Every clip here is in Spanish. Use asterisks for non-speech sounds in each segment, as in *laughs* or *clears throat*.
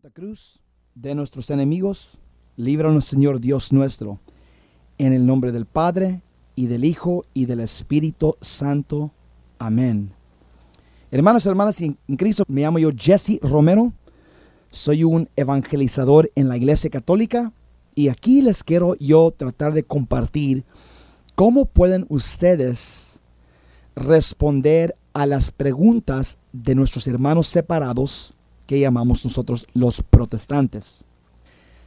Santa Cruz de nuestros enemigos, líbranos Señor Dios nuestro, en el nombre del Padre y del Hijo y del Espíritu Santo. Amén. Hermanos y hermanas en Cristo, me llamo yo Jesse Romero, soy un evangelizador en la Iglesia Católica y aquí les quiero yo tratar de compartir cómo pueden ustedes responder a las preguntas de nuestros hermanos separados que llamamos nosotros los protestantes.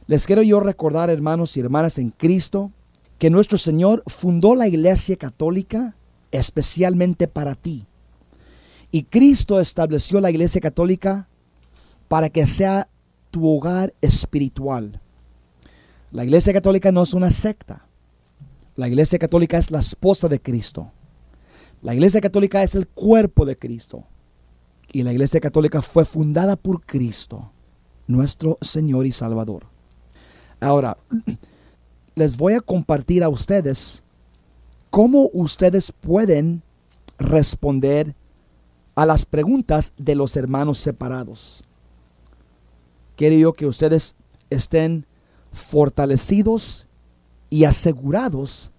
Les quiero yo recordar, hermanos y hermanas en Cristo, que nuestro Señor fundó la Iglesia Católica especialmente para ti. Y Cristo estableció la Iglesia Católica para que sea tu hogar espiritual. La Iglesia Católica no es una secta. La Iglesia Católica es la esposa de Cristo. La Iglesia Católica es el cuerpo de Cristo. Y la Iglesia Católica fue fundada por Cristo, nuestro Señor y Salvador. Ahora, *clears throat* les voy a compartir a ustedes cómo ustedes pueden responder a las preguntas de los hermanos separados. Quiero yo que ustedes estén fortalecidos y asegurados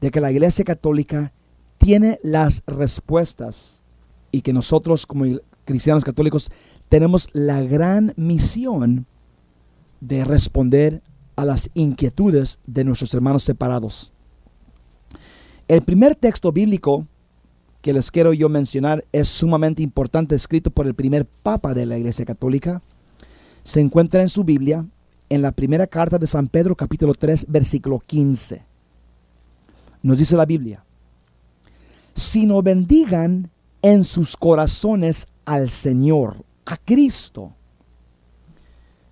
de que la Iglesia Católica tiene las respuestas y que nosotros como cristianos católicos tenemos la gran misión de responder a las inquietudes de nuestros hermanos separados. El primer texto bíblico que les quiero yo mencionar es sumamente importante, escrito por el primer papa de la Iglesia Católica. Se encuentra en su Biblia, en la primera carta de San Pedro, capítulo 3, versículo 15. Nos dice la Biblia, si no bendigan en sus corazones al Señor, a Cristo.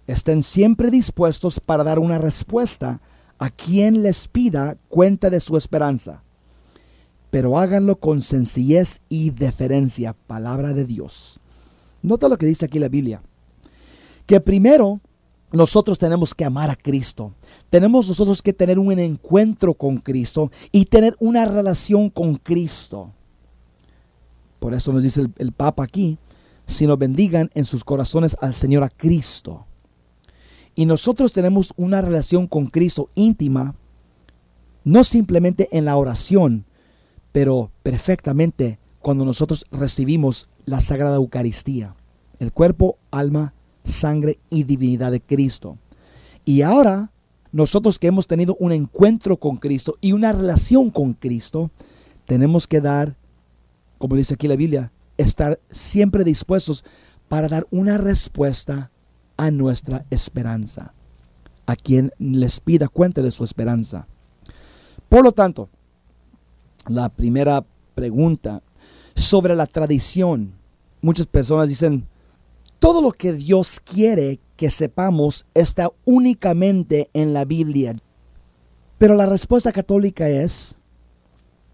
Estén siempre dispuestos para dar una respuesta a quien les pida cuenta de su esperanza, pero háganlo con sencillez y deferencia, palabra de Dios. Nota lo que dice aquí la Biblia, que primero nosotros tenemos que amar a Cristo. Tenemos nosotros que tener un encuentro con Cristo y tener una relación con Cristo. Por eso nos dice el, Papa aquí, sino bendigan en sus corazones al Señor a Cristo. Y nosotros tenemos una relación con Cristo íntima, no simplemente en la oración, pero perfectamente cuando nosotros recibimos la Sagrada Eucaristía, el cuerpo, alma, sangre y divinidad de Cristo. Y ahora, nosotros que hemos tenido un encuentro con Cristo y una relación con Cristo, tenemos que dar, como dice aquí la Biblia, estar siempre dispuestos para dar una respuesta a nuestra esperanza, a quien les pida cuenta de su esperanza. Por lo tanto, la primera pregunta sobre la tradición. Muchas personas dicen, todo lo que Dios quiere que sepamos está únicamente en la Biblia. Pero la respuesta católica es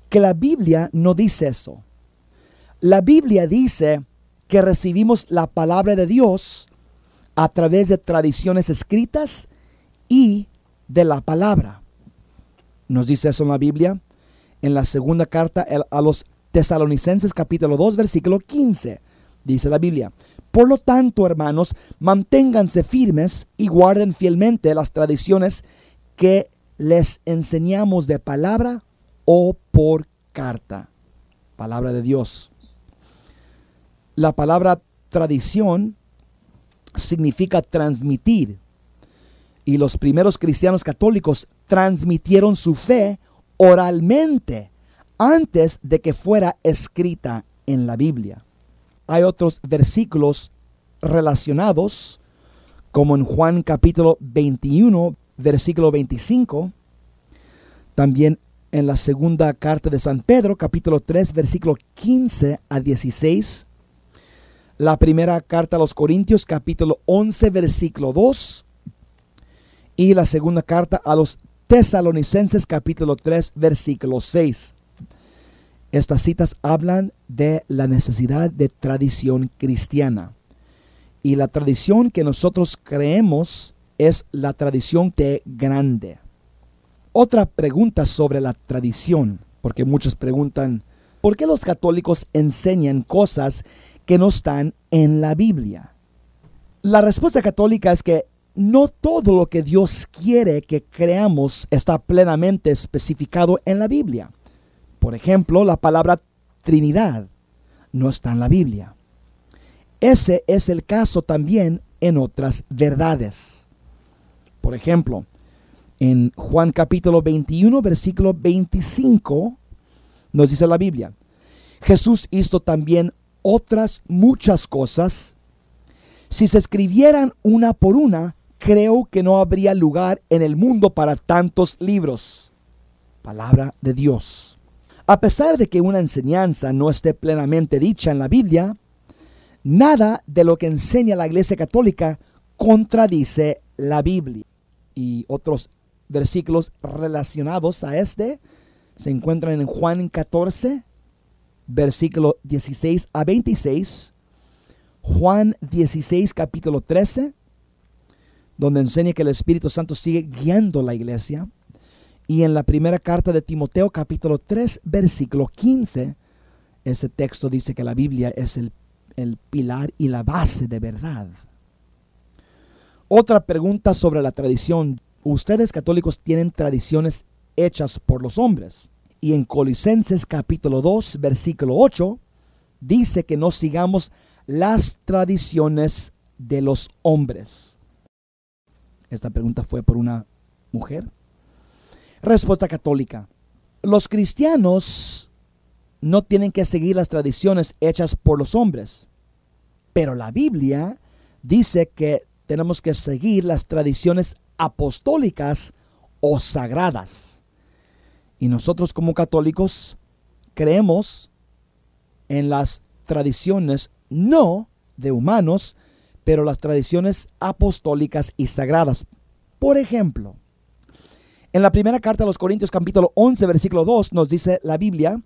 que la Biblia no dice eso. La Biblia dice que recibimos la palabra de Dios a través de tradiciones escritas y de la palabra. Nos dice eso en la Biblia, en la segunda carta a los tesalonicenses capítulo 2 versículo 15. Dice la Biblia, por lo tanto, hermanos, manténganse firmes y guarden fielmente las tradiciones que les enseñamos de palabra o por carta. Palabra de Dios. La palabra tradición significa transmitir. Y los primeros cristianos católicos transmitieron su fe oralmente antes de que fuera escrita en la Biblia. Hay otros versículos relacionados, como en Juan capítulo 21, versículo 25, también en la segunda carta de San Pedro, capítulo 3, versículo 15 a 16, la primera carta a los Corintios capítulo 11 versículo 2 y la segunda carta a los Tesalonicenses capítulo 3 versículo 6. Estas citas hablan de la necesidad de tradición cristiana. Y la tradición que nosotros creemos es la tradición de grande. Otra pregunta sobre la tradición, porque muchos preguntan, ¿por qué los católicos enseñan cosas que no están en la Biblia. La respuesta católica es que no todo lo que Dios quiere que creamos está plenamente especificado en la Biblia. Por ejemplo, la palabra Trinidad no está en la Biblia. Ese es el caso también en otras verdades. Por ejemplo, en Juan capítulo 21, versículo 25, nos dice la Biblia, Jesús hizo también otras muchas cosas. Si se escribieran una por una, creo que no habría lugar en el mundo para tantos libros. Palabra de Dios. A pesar de que una enseñanza no esté plenamente dicha en la Biblia, nada de lo que enseña la Iglesia Católica contradice la Biblia. Y otros versículos relacionados a este se encuentran en Juan 14, versículo 16 a 26, Juan 16, capítulo 13, donde enseña que el Espíritu Santo sigue guiando la iglesia, y en la primera carta de Timoteo, capítulo 3, versículo 15, ese texto dice que la Biblia es el, el pilar y la base de verdad. Otra pregunta sobre la tradición. Ustedes católicos tienen tradiciones hechas por los hombres. Y en Colisenses capítulo 2, versículo 8, dice que no sigamos las tradiciones de los hombres. Esta pregunta fue por una mujer. Respuesta católica. Los cristianos no tienen que seguir las tradiciones hechas por los hombres, pero la Biblia dice que tenemos que seguir las tradiciones apostólicas o sagradas. Y nosotros como católicos creemos en las tradiciones no de humanos, pero las tradiciones apostólicas y sagradas. Por ejemplo, en la primera carta a los Corintios capítulo 11 versículo 2 nos dice la Biblia,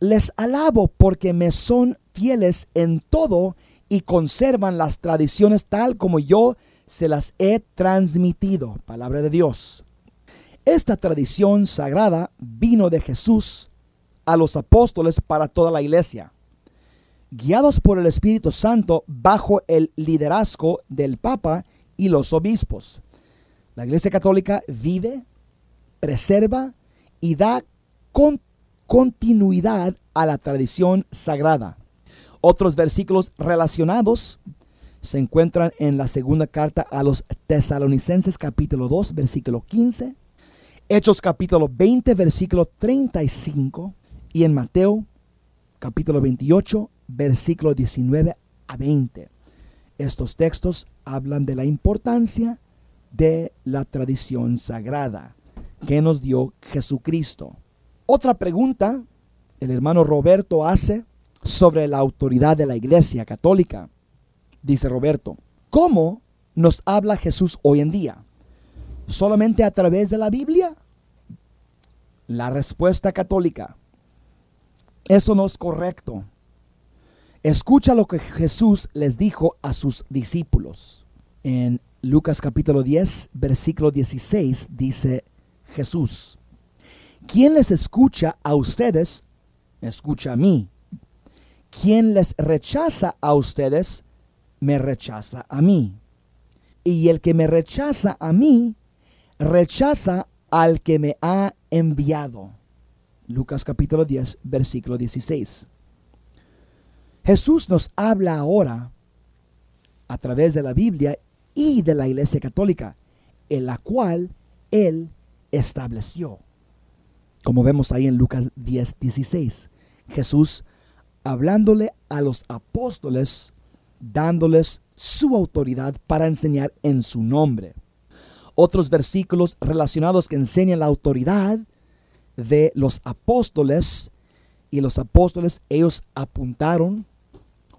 les alabo porque me son fieles en todo y conservan las tradiciones tal como yo se las he transmitido. Palabra de Dios. Esta tradición sagrada vino de Jesús a los apóstoles para toda la iglesia, guiados por el Espíritu Santo bajo el liderazgo del Papa y los obispos. La Iglesia Católica vive, preserva y da continuidad a la tradición sagrada. Otros versículos relacionados se encuentran en la segunda carta a los tesalonicenses capítulo 2 versículo 15 Hechos capítulo 20, versículo 35 y en Mateo capítulo 28, versículo 19 a 20. Estos textos hablan de la importancia de la tradición sagrada que nos dio Jesucristo. Otra pregunta el hermano Roberto hace sobre la autoridad de la Iglesia Católica. Dice Roberto, ¿cómo nos habla Jesús hoy en día? Solamente a través de la Biblia? La respuesta católica. Eso no es correcto. Escucha lo que Jesús les dijo a sus discípulos. En Lucas capítulo 10, versículo 16 dice Jesús, quien les escucha a ustedes, escucha a mí. Quien les rechaza a ustedes, me rechaza a mí. Y el que me rechaza a mí, rechaza al que me ha enviado. Lucas capítulo 10, versículo 16. Jesús nos habla ahora a través de la Biblia y de la Iglesia Católica, en la cual Él estableció. Como vemos ahí en Lucas 10, 16. Jesús hablándole a los apóstoles, dándoles su autoridad para enseñar en su nombre otros versículos relacionados que enseñan la autoridad de los apóstoles. Y los apóstoles, ellos apuntaron,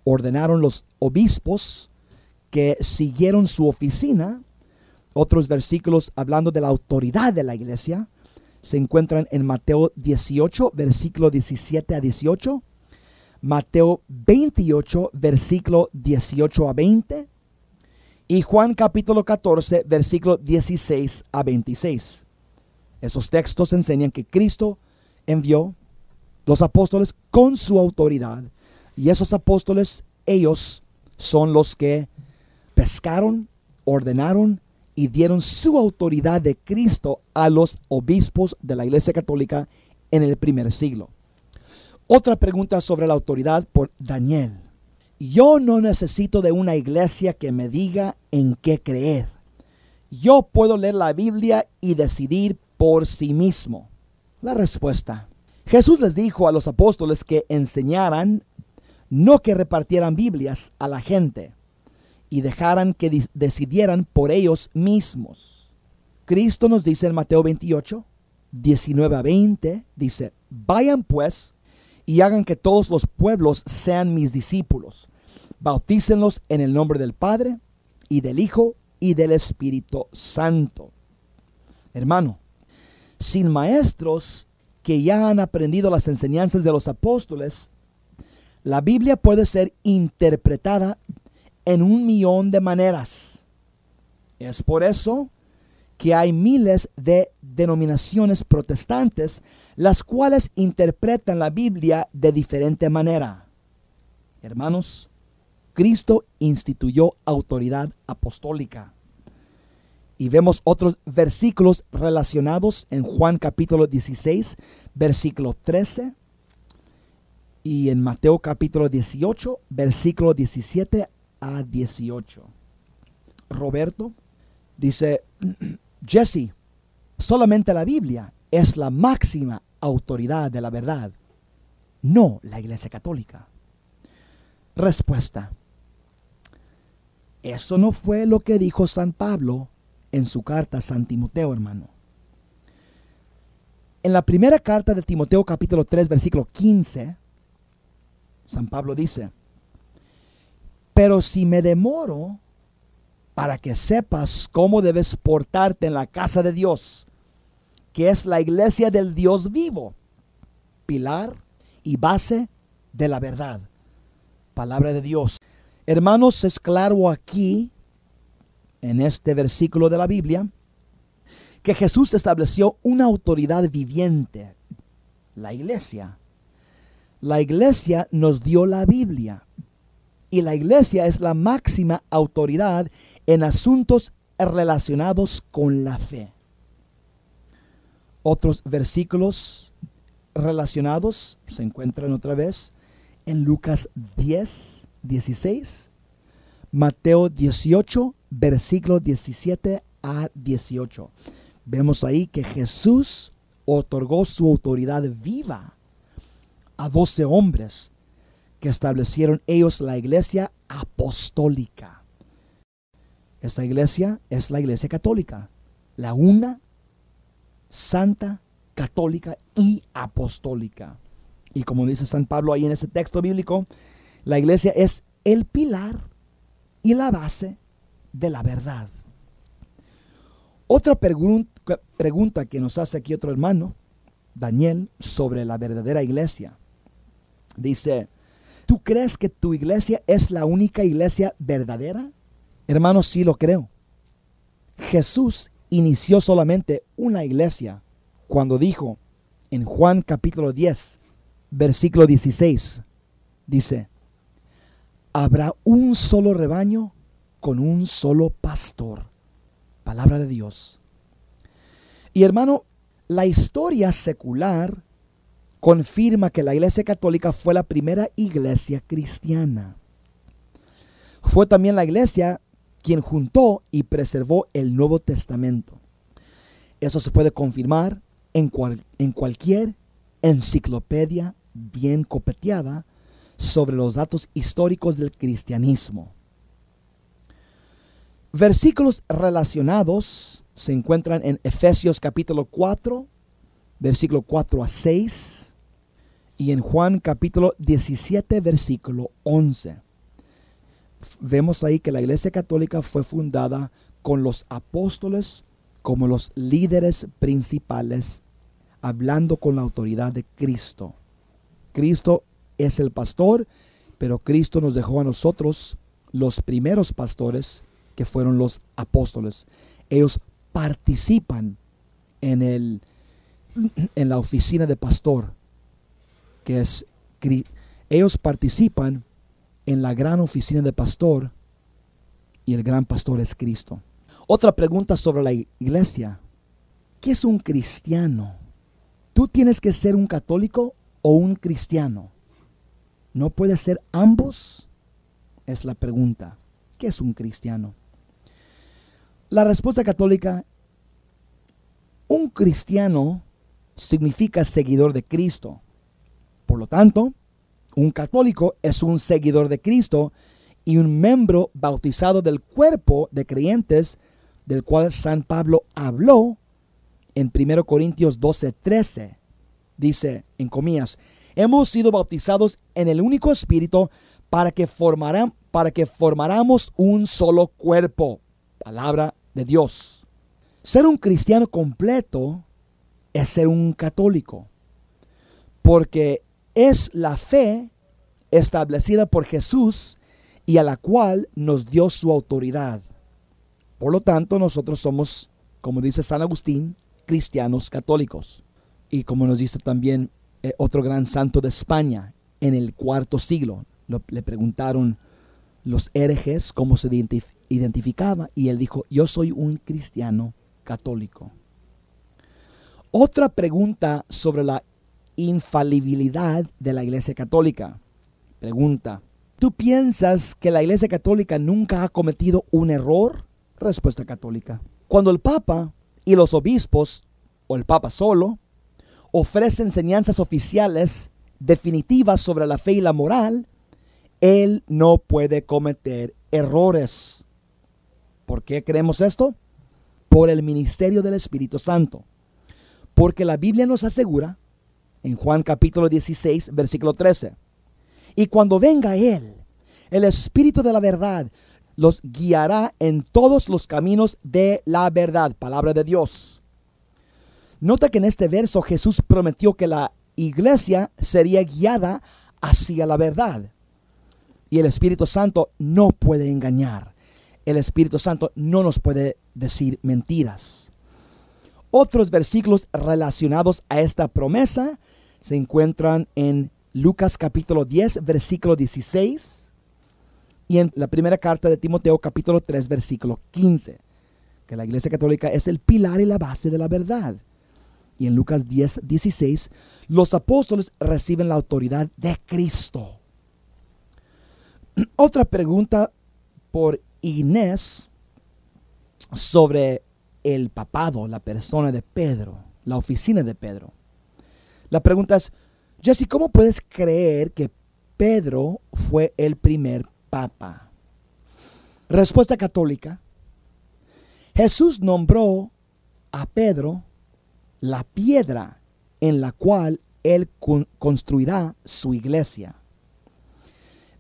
ordenaron los obispos que siguieron su oficina. Otros versículos hablando de la autoridad de la iglesia se encuentran en Mateo 18, versículo 17 a 18. Mateo 28, versículo 18 a 20 y Juan capítulo 14, versículo 16 a 26. Esos textos enseñan que Cristo envió los apóstoles con su autoridad y esos apóstoles, ellos son los que pescaron, ordenaron y dieron su autoridad de Cristo a los obispos de la Iglesia Católica en el primer siglo. Otra pregunta sobre la autoridad por Daniel. Yo no necesito de una iglesia que me diga en qué creer. Yo puedo leer la Biblia y decidir por sí mismo. La respuesta. Jesús les dijo a los apóstoles que enseñaran, no que repartieran Biblias a la gente y dejaran que decidieran por ellos mismos. Cristo nos dice en Mateo 28, 19 a 20, dice, vayan pues y hagan que todos los pueblos sean mis discípulos. Bautícenlos en el nombre del Padre y del Hijo y del Espíritu Santo. Hermano, sin maestros que ya han aprendido las enseñanzas de los apóstoles, la Biblia puede ser interpretada en un millón de maneras. Es por eso que hay miles de denominaciones protestantes las cuales interpretan la Biblia de diferente manera. Hermanos, Cristo instituyó autoridad apostólica. Y vemos otros versículos relacionados en Juan capítulo 16, versículo 13, y en Mateo capítulo 18, versículo 17 a 18. Roberto dice, Jesse, solamente la Biblia es la máxima autoridad de la verdad, no la Iglesia Católica. Respuesta. Eso no fue lo que dijo San Pablo en su carta a San Timoteo, hermano. En la primera carta de Timoteo capítulo 3, versículo 15, San Pablo dice, pero si me demoro, para que sepas cómo debes portarte en la casa de Dios, que es la iglesia del Dios vivo, pilar y base de la verdad. Palabra de Dios. Hermanos, es claro aquí, en este versículo de la Biblia, que Jesús estableció una autoridad viviente, la iglesia. La iglesia nos dio la Biblia y la iglesia es la máxima autoridad en asuntos relacionados con la fe. Otros versículos relacionados se encuentran otra vez en Lucas 10, 16, Mateo 18, versículo 17 a 18. Vemos ahí que Jesús otorgó su autoridad viva a doce hombres que establecieron ellos la iglesia apostólica. Esa iglesia es la iglesia católica, la una, santa, católica y apostólica. Y como dice San Pablo ahí en ese texto bíblico, la iglesia es el pilar y la base de la verdad. Otra pregunta que nos hace aquí otro hermano, Daniel, sobre la verdadera iglesia. Dice, ¿Tú crees que tu iglesia es la única iglesia verdadera? Hermanos, sí lo creo. Jesús inició solamente una iglesia cuando dijo en Juan capítulo 10, versículo 16, dice, habrá un solo rebaño con un solo pastor. Palabra de Dios. Y hermano, la historia secular confirma que la Iglesia Católica fue la primera iglesia cristiana. Fue también la iglesia quien juntó y preservó el Nuevo Testamento. Eso se puede confirmar en, en cualquier enciclopedia bien copeteada sobre los datos históricos del cristianismo. Versículos relacionados se encuentran en Efesios capítulo 4, versículo 4 a 6, y en Juan capítulo 17, versículo 11. Vemos ahí que la Iglesia Católica fue fundada con los apóstoles como los líderes principales, hablando con la autoridad de Cristo. Cristo es el pastor, pero Cristo nos dejó a nosotros los primeros pastores, que fueron los apóstoles. Ellos participan en, el, en la oficina de pastor que es, ellos participan en la gran oficina de pastor y el gran pastor es Cristo. Otra pregunta sobre la iglesia. ¿Qué es un cristiano? ¿Tú tienes que ser un católico o un cristiano? ¿No puedes ser ambos? Es la pregunta. ¿Qué es un cristiano? La respuesta católica, un cristiano significa seguidor de Cristo. Por lo tanto, un católico es un seguidor de Cristo y un miembro bautizado del cuerpo de creyentes del cual San Pablo habló en 1 Corintios 12, 13. Dice en comillas, hemos sido bautizados en el único espíritu para que, formaran, para que formáramos un solo cuerpo. Palabra de Dios. Ser un cristiano completo es ser un católico, porque es la fe establecida por Jesús y a la cual nos dio su autoridad. Por lo tanto, nosotros somos, como dice San Agustín, cristianos católicos. Y como nos dice también eh, otro gran santo de España en el cuarto siglo, le preguntaron los herejes cómo se identificaba y él dijo, yo soy un cristiano católico. Otra pregunta sobre la infalibilidad de la Iglesia Católica. Pregunta, ¿tú piensas que la Iglesia Católica nunca ha cometido un error? Respuesta católica. Cuando el Papa y los obispos, o el Papa solo, ofrece enseñanzas oficiales definitivas sobre la fe y la moral, él no puede cometer errores. ¿Por qué creemos esto? Por el ministerio del Espíritu Santo. Porque la Biblia nos asegura en Juan capítulo 16, versículo 13. Y cuando venga Él, el Espíritu de la verdad, los guiará en todos los caminos de la verdad, palabra de Dios. Nota que en este verso Jesús prometió que la iglesia sería guiada hacia la verdad. Y el Espíritu Santo no puede engañar. El Espíritu Santo no nos puede decir mentiras. Otros versículos relacionados a esta promesa se encuentran en Lucas capítulo 10, versículo 16 y en la primera carta de Timoteo capítulo 3, versículo 15, que la Iglesia Católica es el pilar y la base de la verdad. Y en Lucas 10, 16, los apóstoles reciben la autoridad de Cristo. Otra pregunta por Inés sobre el papado, la persona de Pedro, la oficina de Pedro. La pregunta es, Jesse, ¿cómo puedes creer que Pedro fue el primer papa? Respuesta católica. Jesús nombró a Pedro la piedra en la cual él construirá su iglesia.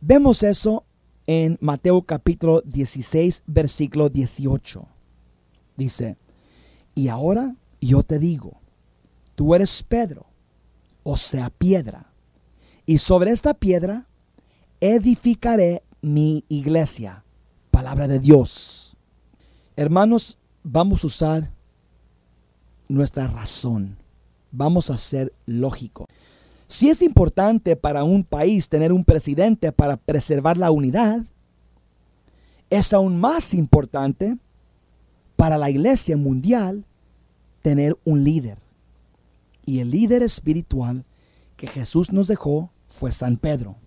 Vemos eso en Mateo capítulo 16, versículo 18. Dice, y ahora yo te digo, tú eres Pedro, o sea, piedra, y sobre esta piedra edificaré mi iglesia. Palabra de Dios. Hermanos, vamos a usar nuestra razón. Vamos a ser lógicos. Si es importante para un país tener un presidente para preservar la unidad, es aún más importante para la iglesia mundial tener un líder. Y el líder espiritual que Jesús nos dejó fue San Pedro.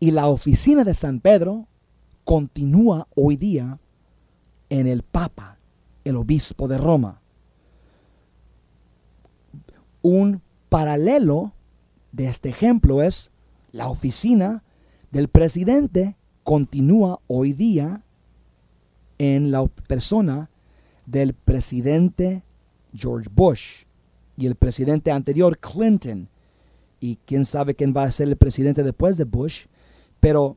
Y la oficina de San Pedro continúa hoy día en el Papa, el obispo de Roma. Un paralelo de este ejemplo es la oficina del presidente continúa hoy día en la persona del presidente George Bush y el presidente anterior Clinton y quién sabe quién va a ser el presidente después de Bush, pero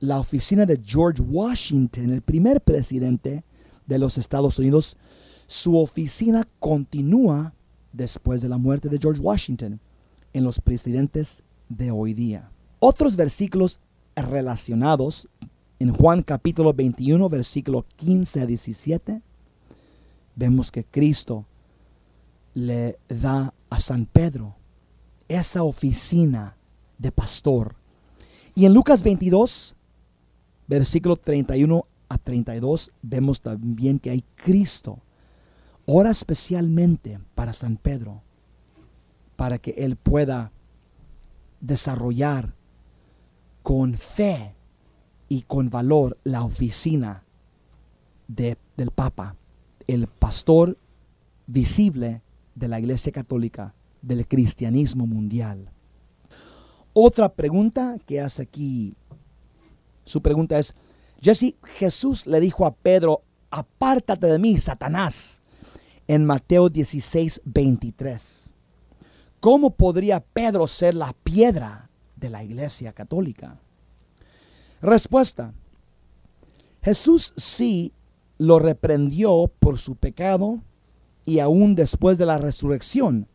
la oficina de George Washington, el primer presidente de los Estados Unidos, su oficina continúa después de la muerte de George Washington en los presidentes de hoy día. Otros versículos relacionados en Juan capítulo 21, versículo 15 a 17, vemos que Cristo le da a San Pedro esa oficina de pastor. Y en Lucas 22, versículo 31 a 32, vemos también que hay Cristo. Ora especialmente para San Pedro, para que él pueda desarrollar con fe y con valor la oficina de, del Papa, el pastor visible de la Iglesia Católica, del cristianismo mundial. Otra pregunta que hace aquí, su pregunta es, Jesse, Jesús le dijo a Pedro, apártate de mí, Satanás, en Mateo 16, 23. ¿Cómo podría Pedro ser la piedra de la Iglesia Católica? Respuesta. Jesús sí lo reprendió por su pecado y aún después de la resurrección,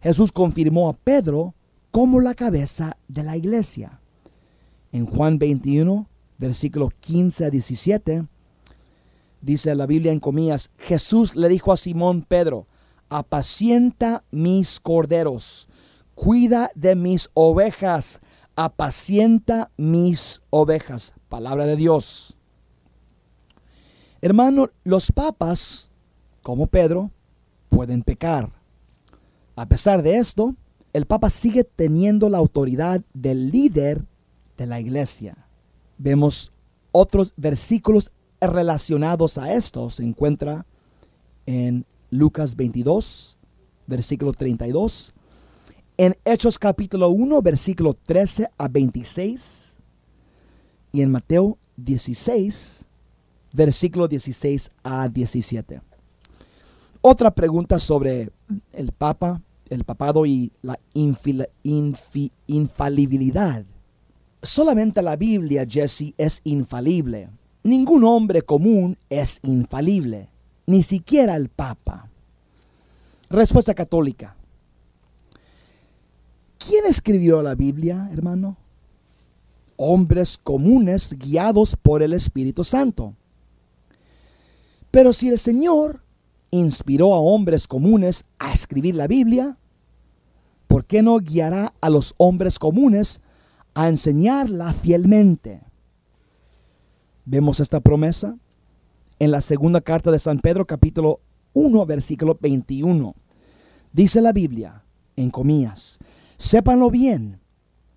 Jesús confirmó a Pedro como la cabeza de la iglesia. En Juan 21, versículos 15 a 17, dice la Biblia en comillas, Jesús le dijo a Simón Pedro, apacienta mis corderos, cuida de mis ovejas, apacienta mis ovejas. Palabra de Dios. Hermano, los papas, como Pedro, pueden pecar. A pesar de esto, el Papa sigue teniendo la autoridad del líder de la iglesia. Vemos otros versículos relacionados a esto. Se encuentra en Lucas 22, versículo 32. En Hechos capítulo 1, versículo 13 a 26. Y en Mateo 16, versículo 16 a 17. Otra pregunta sobre el Papa, el papado y la infalibilidad. Solamente la Biblia, Jesse, es infalible. Ningún hombre común es infalible, ni siquiera el Papa. Respuesta católica. ¿Quién escribió la Biblia, hermano? Hombres comunes guiados por el Espíritu Santo. Pero si el Señor inspiró a hombres comunes a escribir la Biblia, ¿por qué no guiará a los hombres comunes a enseñarla fielmente? Vemos esta promesa en la segunda carta de San Pedro capítulo 1 versículo 21. Dice la Biblia, en comillas, sépanlo bien,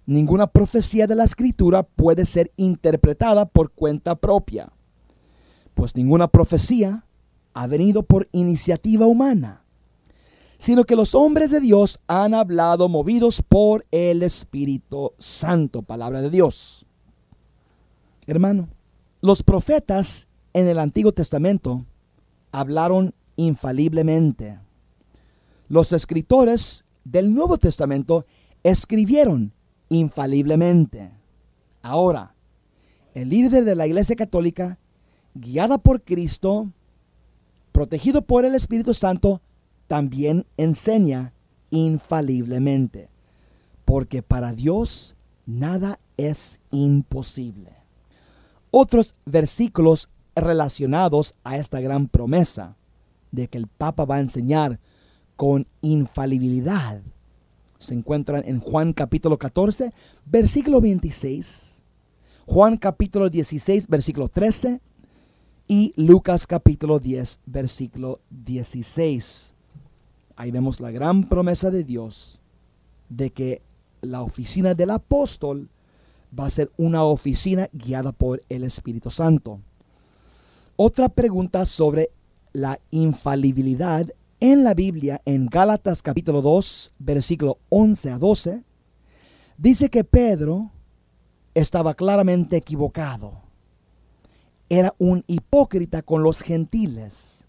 ninguna profecía de la escritura puede ser interpretada por cuenta propia pues ninguna profecía ha venido por iniciativa humana, sino que los hombres de Dios han hablado movidos por el Espíritu Santo, palabra de Dios. Hermano, los profetas en el Antiguo Testamento hablaron infaliblemente. Los escritores del Nuevo Testamento escribieron infaliblemente. Ahora, el líder de la Iglesia Católica guiada por Cristo, protegido por el Espíritu Santo, también enseña infaliblemente. Porque para Dios nada es imposible. Otros versículos relacionados a esta gran promesa de que el Papa va a enseñar con infalibilidad se encuentran en Juan capítulo 14, versículo 26, Juan capítulo 16, versículo 13 y Lucas capítulo 10, versículo 16. Ahí vemos la gran promesa de Dios de que la oficina del apóstol va a ser una oficina guiada por el Espíritu Santo. Otra pregunta sobre la infalibilidad en la Biblia, en Gálatas capítulo 2, versículo 11 a 12, dice que Pedro estaba claramente equivocado era un hipócrita con los gentiles,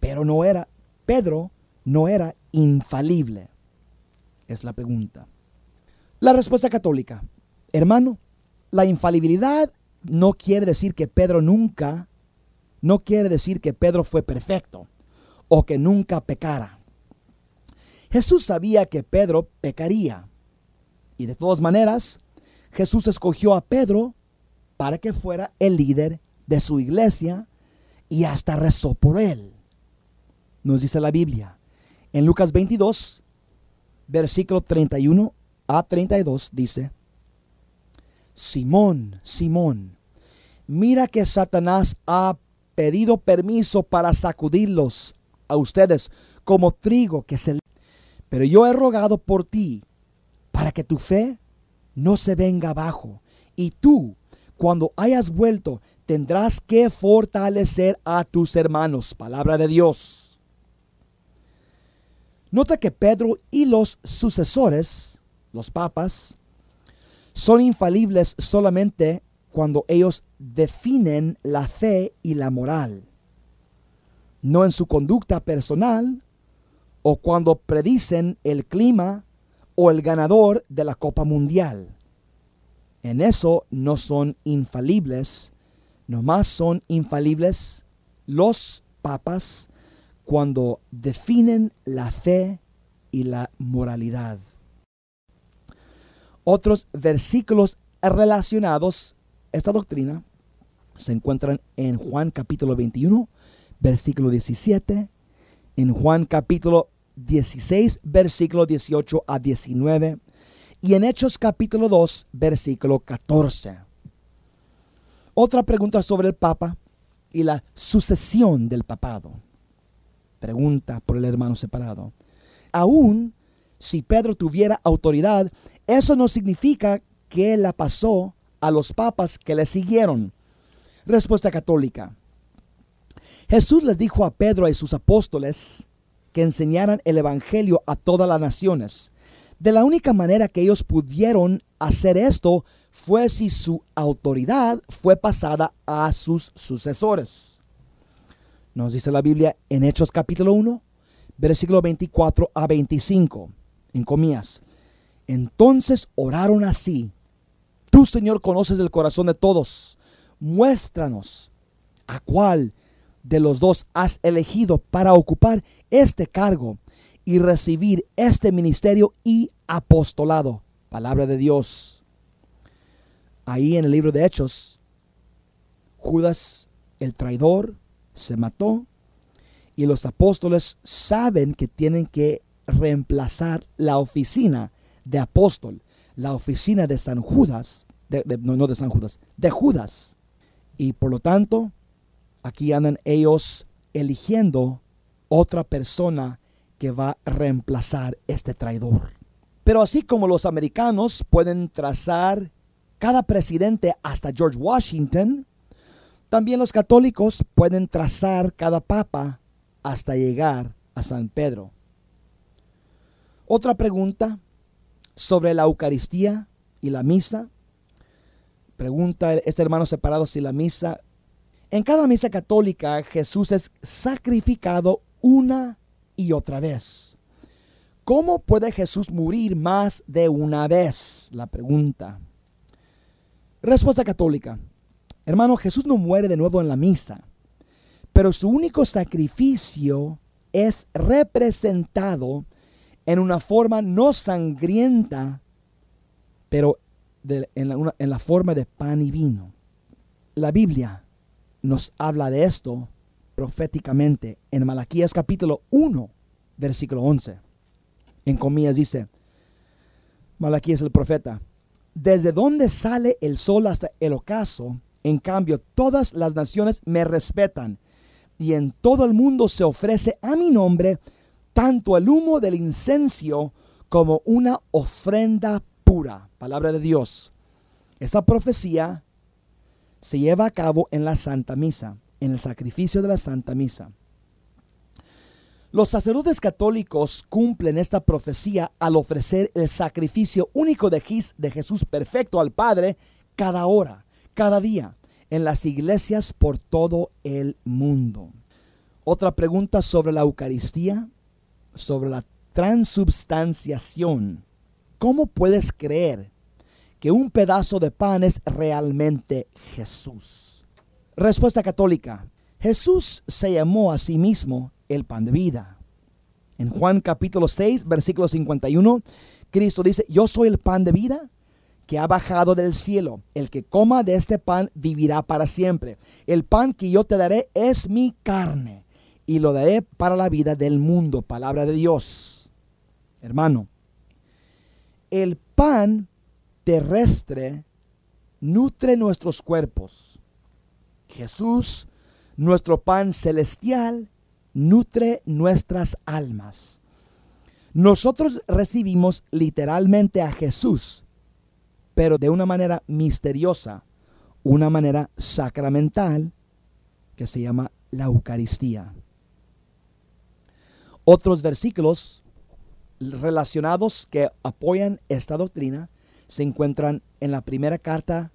pero no era, Pedro no era infalible. Es la pregunta. La respuesta católica, hermano, la infalibilidad no quiere decir que Pedro nunca, no quiere decir que Pedro fue perfecto o que nunca pecara. Jesús sabía que Pedro pecaría y de todas maneras Jesús escogió a Pedro para que fuera el líder de su iglesia y hasta rezó por él. Nos dice la Biblia. En Lucas 22, versículo 31 a 32 dice, Simón, Simón, Mira que Satanás ha pedido permiso para sacudirlos a ustedes como trigo que se... Pero yo he rogado por ti para que tu fe no se venga abajo. Y tú, cuando hayas vuelto, tendrás que fortalecer a tus hermanos. Palabra de Dios. Nota que Pedro y los sucesores, los papas, son infalibles solamente cuando ellos definen la fe y la moral, no en su conducta personal o cuando predicen el clima o el ganador de la Copa Mundial. En eso no son infalibles, nomás son infalibles los papas cuando definen la fe y la moralidad. Otros versículos relacionados esta doctrina se encuentra en Juan capítulo 21, versículo 17, en Juan capítulo 16, versículo 18 a 19, y en Hechos capítulo 2, versículo 14. Otra pregunta sobre el Papa y la sucesión del papado. Pregunta por el hermano separado. Aún si Pedro tuviera autoridad, eso no significa que la pasó a los papas que le siguieron. Respuesta católica. Jesús les dijo a Pedro y sus apóstoles que enseñaran el Evangelio a todas las naciones. De la única manera que ellos pudieron hacer esto fue si su autoridad fue pasada a sus sucesores. Nos dice la Biblia en Hechos capítulo 1, versículo 24 a 25, en comillas. Entonces oraron así Tú, Señor, conoces el corazón de todos. Muéstranos a cuál de los dos has elegido para ocupar este cargo y recibir este ministerio y apostolado. Palabra de Dios. Ahí en el libro de Hechos, Judas, el traidor, se mató y los apóstoles saben que tienen que reemplazar la oficina de apóstol la oficina de San Judas, no, de San Judas, de Judas. Y por lo tanto, aquí andan ellos eligiendo otra persona que va a reemplazar este traidor. Pero así como los americanos pueden trazar cada presidente hasta George Washington, también los católicos pueden trazar cada papa hasta llegar a San Pedro. Otra pregunta sobre la Eucaristía y la misa. Pregunta este hermano separado si la misa... En cada misa católica Jesús es sacrificado una y otra vez. ¿Cómo puede Jesús morir más de una vez? La pregunta. Respuesta católica. Hermano, Jesús no muere de nuevo en la misa, pero su único sacrificio es representado en una forma no sangrienta, pero en, la, forma de pan y vino. La Biblia nos habla de esto proféticamente en Malaquías capítulo 1, versículo 11. En comillas dice, Malaquías el profeta, desde donde sale el sol hasta el ocaso, en cambio todas las naciones me respetan y en todo el mundo se ofrece a mi nombre tanto el humo del incenso como una ofrenda pura. Palabra de Dios. Esa profecía se lleva a cabo en la Santa Misa, en el sacrificio de la Santa Misa. Los sacerdotes católicos cumplen esta profecía al ofrecer el sacrificio único de, de Jesús perfecto al Padre cada hora, cada día, en las iglesias por todo el mundo. Otra pregunta sobre la Eucaristía sobre la transubstanciación, ¿cómo puedes creer que un pedazo de pan es realmente Jesús? Respuesta católica. Jesús se llamó a sí mismo el pan de vida. En Juan capítulo 6, versículo 51, Cristo dice, yo soy el pan de vida que ha bajado del cielo. El que coma de este pan vivirá para siempre. El pan que yo te daré es mi carne y lo daré para la vida del mundo. Palabra de Dios. Hermano, el pan terrestre nutre nuestros cuerpos, Jesús, nuestro pan celestial, nutre nuestras almas. Nosotros recibimos literalmente a Jesús, pero de una manera misteriosa, una manera sacramental que se llama la Eucaristía. Otros versículos relacionados que apoyan esta doctrina se encuentran en la primera carta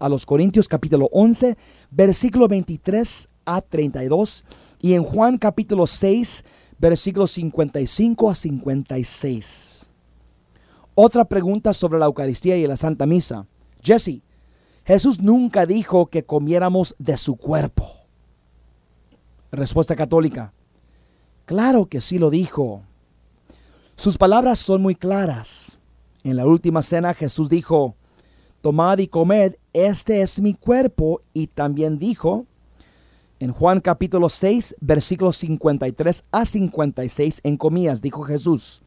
a los Corintios capítulo 11, versículo 23 a 32 y en Juan capítulo 6, versículos 55 a 56. Otra pregunta sobre la Eucaristía y la Santa Misa. Jesse, Jesús nunca dijo que comiéramos de su cuerpo. Respuesta católica. Claro que sí lo dijo. Sus palabras son muy claras. En la última cena Jesús dijo, tomad y comed, este es mi cuerpo. Y también dijo, en Juan capítulo 6, versículos 53 a 56, en comillas, dijo Jesús,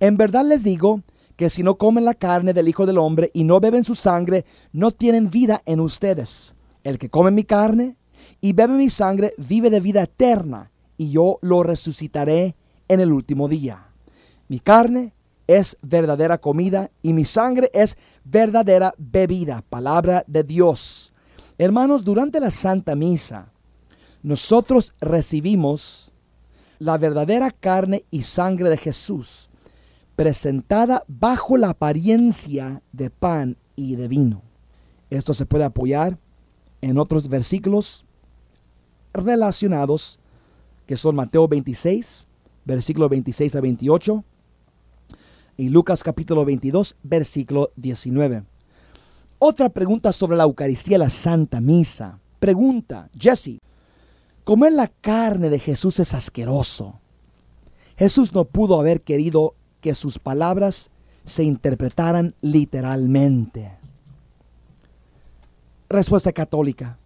en verdad les digo que si no comen la carne del Hijo del Hombre y no beben su sangre, no tienen vida en ustedes. El que come mi carne y bebe mi sangre vive de vida eterna, y yo lo resucitaré en el último día. Mi carne es verdadera comida y mi sangre es verdadera bebida, palabra de Dios. Hermanos, durante la Santa Misa, nosotros recibimos la verdadera carne y sangre de Jesús, presentada bajo la apariencia de pan y de vino. Esto se puede apoyar en otros versículos relacionados, que son Mateo 26, versículo 26 a 28, y Lucas capítulo 22, versículo 19. Otra pregunta sobre la Eucaristía, la Santa Misa. Pregunta, Jesse, comer la carne de Jesús es asqueroso. Jesús no pudo haber querido que sus palabras se interpretaran literalmente. Respuesta católica.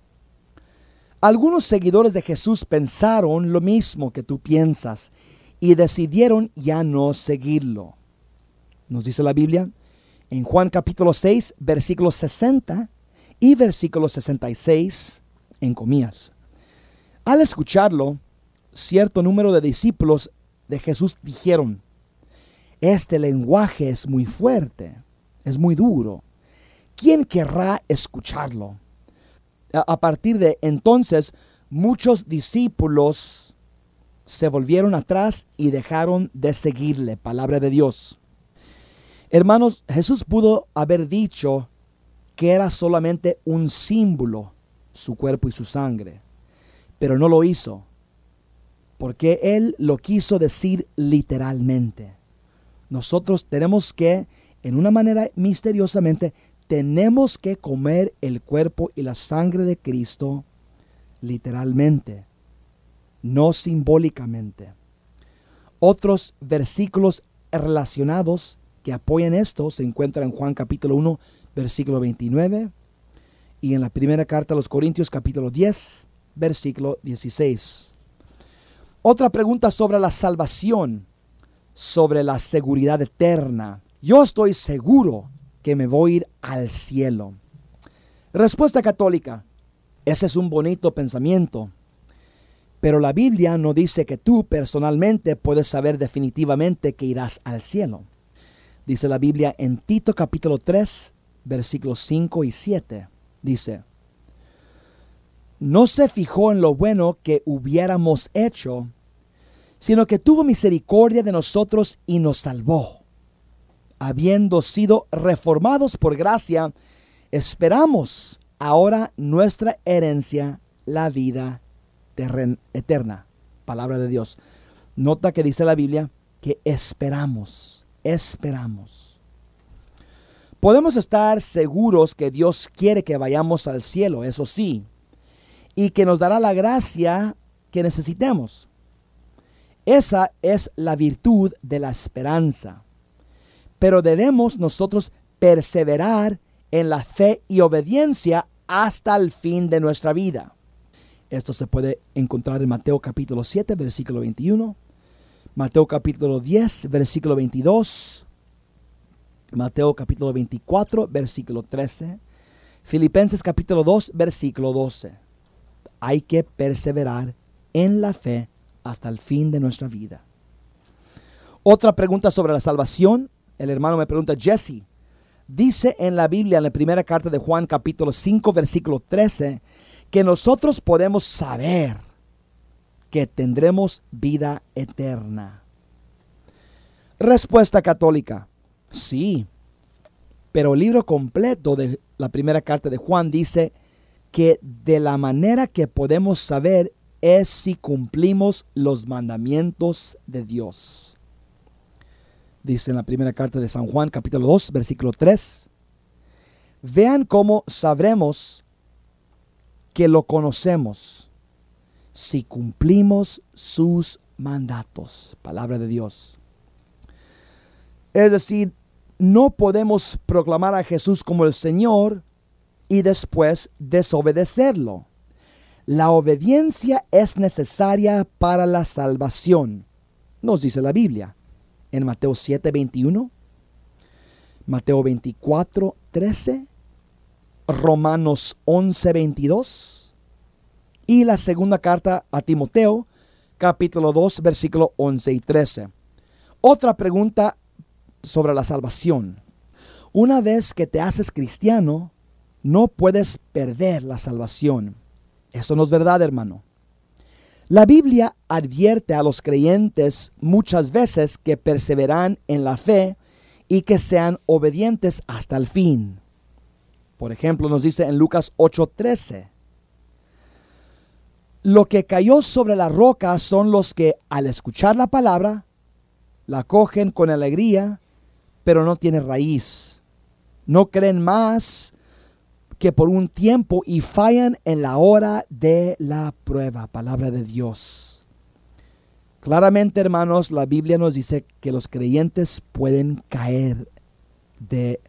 Algunos seguidores de Jesús pensaron lo mismo que tú piensas y decidieron ya no seguirlo nos dice la Biblia, en Juan capítulo 6, versículos 60 y versículo 66, en comillas. Al escucharlo, cierto número de discípulos de Jesús dijeron, este lenguaje es muy fuerte, es muy duro. ¿Quién querrá escucharlo? A partir de entonces, muchos discípulos se volvieron atrás y dejaron de seguirle, palabra de Dios. Hermanos, Jesús pudo haber dicho que era solamente un símbolo, su cuerpo y su sangre, pero no lo hizo, porque Él lo quiso decir literalmente. Nosotros tenemos que, en una manera misteriosamente, tenemos que comer el cuerpo y la sangre de Cristo literalmente, no simbólicamente. Otros versículos relacionados que apoyan esto se encuentran en Juan capítulo 1, versículo 29 y en la primera carta a los Corintios capítulo 10, versículo 16. Otra pregunta sobre la salvación, sobre la seguridad eterna. Yo estoy seguro que me voy a ir al cielo. Respuesta católica. Ese es un bonito pensamiento. Pero la Biblia no dice que tú personalmente puedes saber definitivamente que irás al cielo dice la Biblia en Tito capítulo 3, versículos 5 y 7. Dice, no se fijó en lo bueno que hubiéramos hecho, sino que tuvo misericordia de nosotros y nos salvó. Habiendo sido reformados por gracia, esperamos ahora nuestra herencia, la vida eterna. Palabra de Dios. Nota que dice la Biblia que esperamos esperamos. Podemos estar seguros que Dios quiere que vayamos al cielo, eso sí, y que nos dará la gracia que necesitemos. Esa es la virtud de la esperanza. Pero debemos nosotros perseverar en la fe y obediencia hasta el fin de nuestra vida. Esto se puede encontrar en Mateo capítulo 7, versículo 21, Mateo capítulo 10, versículo 22. Mateo capítulo 24, versículo 13. Filipenses capítulo 2, versículo 12. hay que perseverar en la fe hasta el fin de nuestra vida. Otra pregunta sobre la salvación. El hermano me pregunta, Jesse, dice en la Biblia, en la primera carta de Juan capítulo 5, versículo 13, que nosotros podemos saber que tendremos vida eterna. Respuesta católica, sí, pero el libro completo de la primera carta de Juan dice que de la manera que podemos saber es si cumplimos los mandamientos de Dios. Dice en la primera carta de San Juan, capítulo 2, versículo 3. Vean cómo sabremos que lo conocemos si cumplimos sus mandatos. Palabra de Dios. Es decir, no podemos proclamar a Jesús como el Señor y después desobedecerlo. La obediencia es necesaria para la salvación, nos dice la Biblia en Mateo 7, 21, Mateo 24, 13, Romanos 11, 22 y la segunda carta a Timoteo, capítulo 2, versículo 11 y 13. Otra pregunta sobre la salvación. Una vez que te haces cristiano, no puedes perder la salvación. Eso no es verdad, hermano. La Biblia advierte a los creyentes muchas veces que perseveran en la fe y que sean obedientes hasta el fin. Por ejemplo, nos dice en Lucas 8:13, lo que cayó sobre la roca son los que al escuchar la palabra, la cogen con alegría, pero no tiene raíz. No creen más que por un tiempo y fallan en la hora de la prueba. Palabra de Dios. Claramente, hermanos, la Biblia nos dice que los creyentes pueden caer de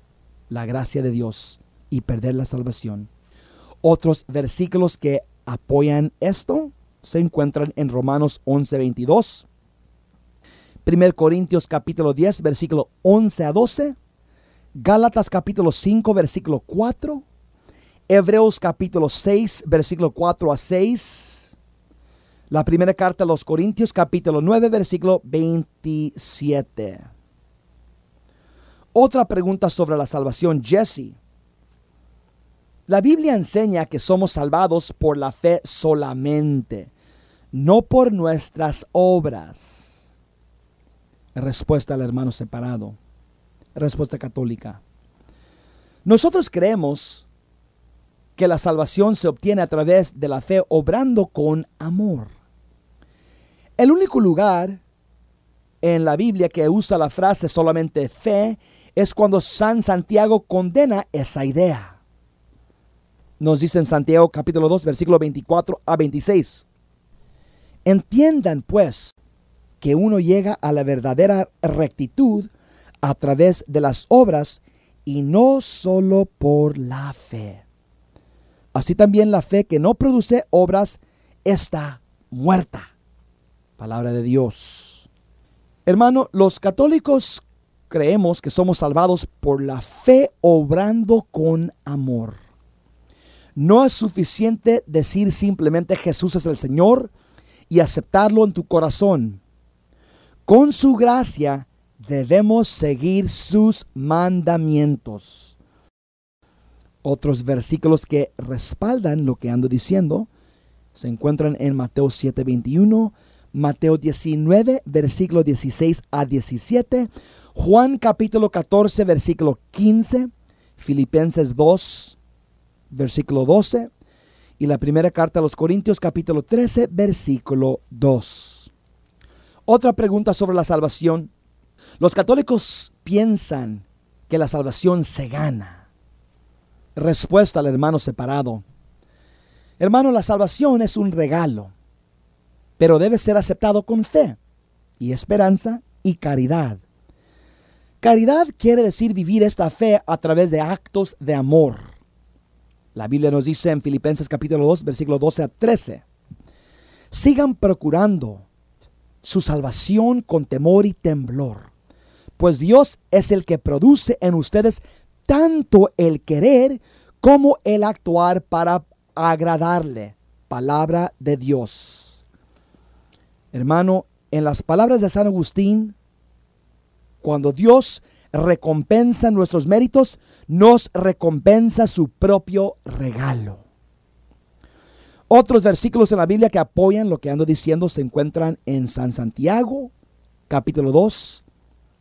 la gracia de Dios y perder la salvación. Otros versículos que apoyan esto se encuentran en Romanos 11:22 1 Corintios capítulo 10, versículo 11 a 12. Gálatas capítulo 5, versículo 4. Hebreos capítulo 6, versículo 4 a 6. La primera carta a los Corintios capítulo 9, versículo 27. Otra pregunta sobre la salvación, Jesse. La Biblia enseña que somos salvados por la fe solamente, no por nuestras obras. Respuesta al hermano separado. Respuesta católica. Nosotros creemos que la salvación se obtiene a través de la fe obrando con amor. El único lugar en la Biblia que usa la frase solamente fe es cuando San Santiago condena esa idea. Nos dice en Santiago capítulo 2 versículo 24 a 26. Entiendan pues que uno llega a la verdadera rectitud a través de las obras y no solo por la fe. Así también la fe que no produce obras está muerta. Palabra de Dios. Hermano, los católicos creemos que somos salvados por la fe obrando con amor. No es suficiente decir simplemente Jesús es el Señor y aceptarlo en tu corazón. Con su gracia debemos seguir sus mandamientos. Otros versículos que respaldan lo que ando diciendo se encuentran en Mateo 7:21, Mateo 19, versículo 16 a 17, Juan capítulo 14, versículo 15, Filipenses 2, versículo 12, y la primera carta a los Corintios capítulo 13, versículo 2. Otra pregunta sobre la salvación. Los católicos piensan que la salvación se gana. Respuesta al hermano separado. Hermano, la salvación es un regalo, pero debe ser aceptado con fe y esperanza y caridad. Caridad quiere decir vivir esta fe a través de actos de amor. La Biblia nos dice en Filipenses capítulo 2, versículo 12 a 13. Sigan procurando su salvación con temor y temblor. Pues Dios es el que produce en ustedes tanto el querer como el actuar para agradarle. palabra de Dios. Hermano, en las palabras de San Agustín, cuando Dios recompensa nuestros méritos, nos recompensa su propio regalo. Otros versículos en la Biblia que apoyan lo que ando diciendo se encuentran en San Santiago, capítulo 2,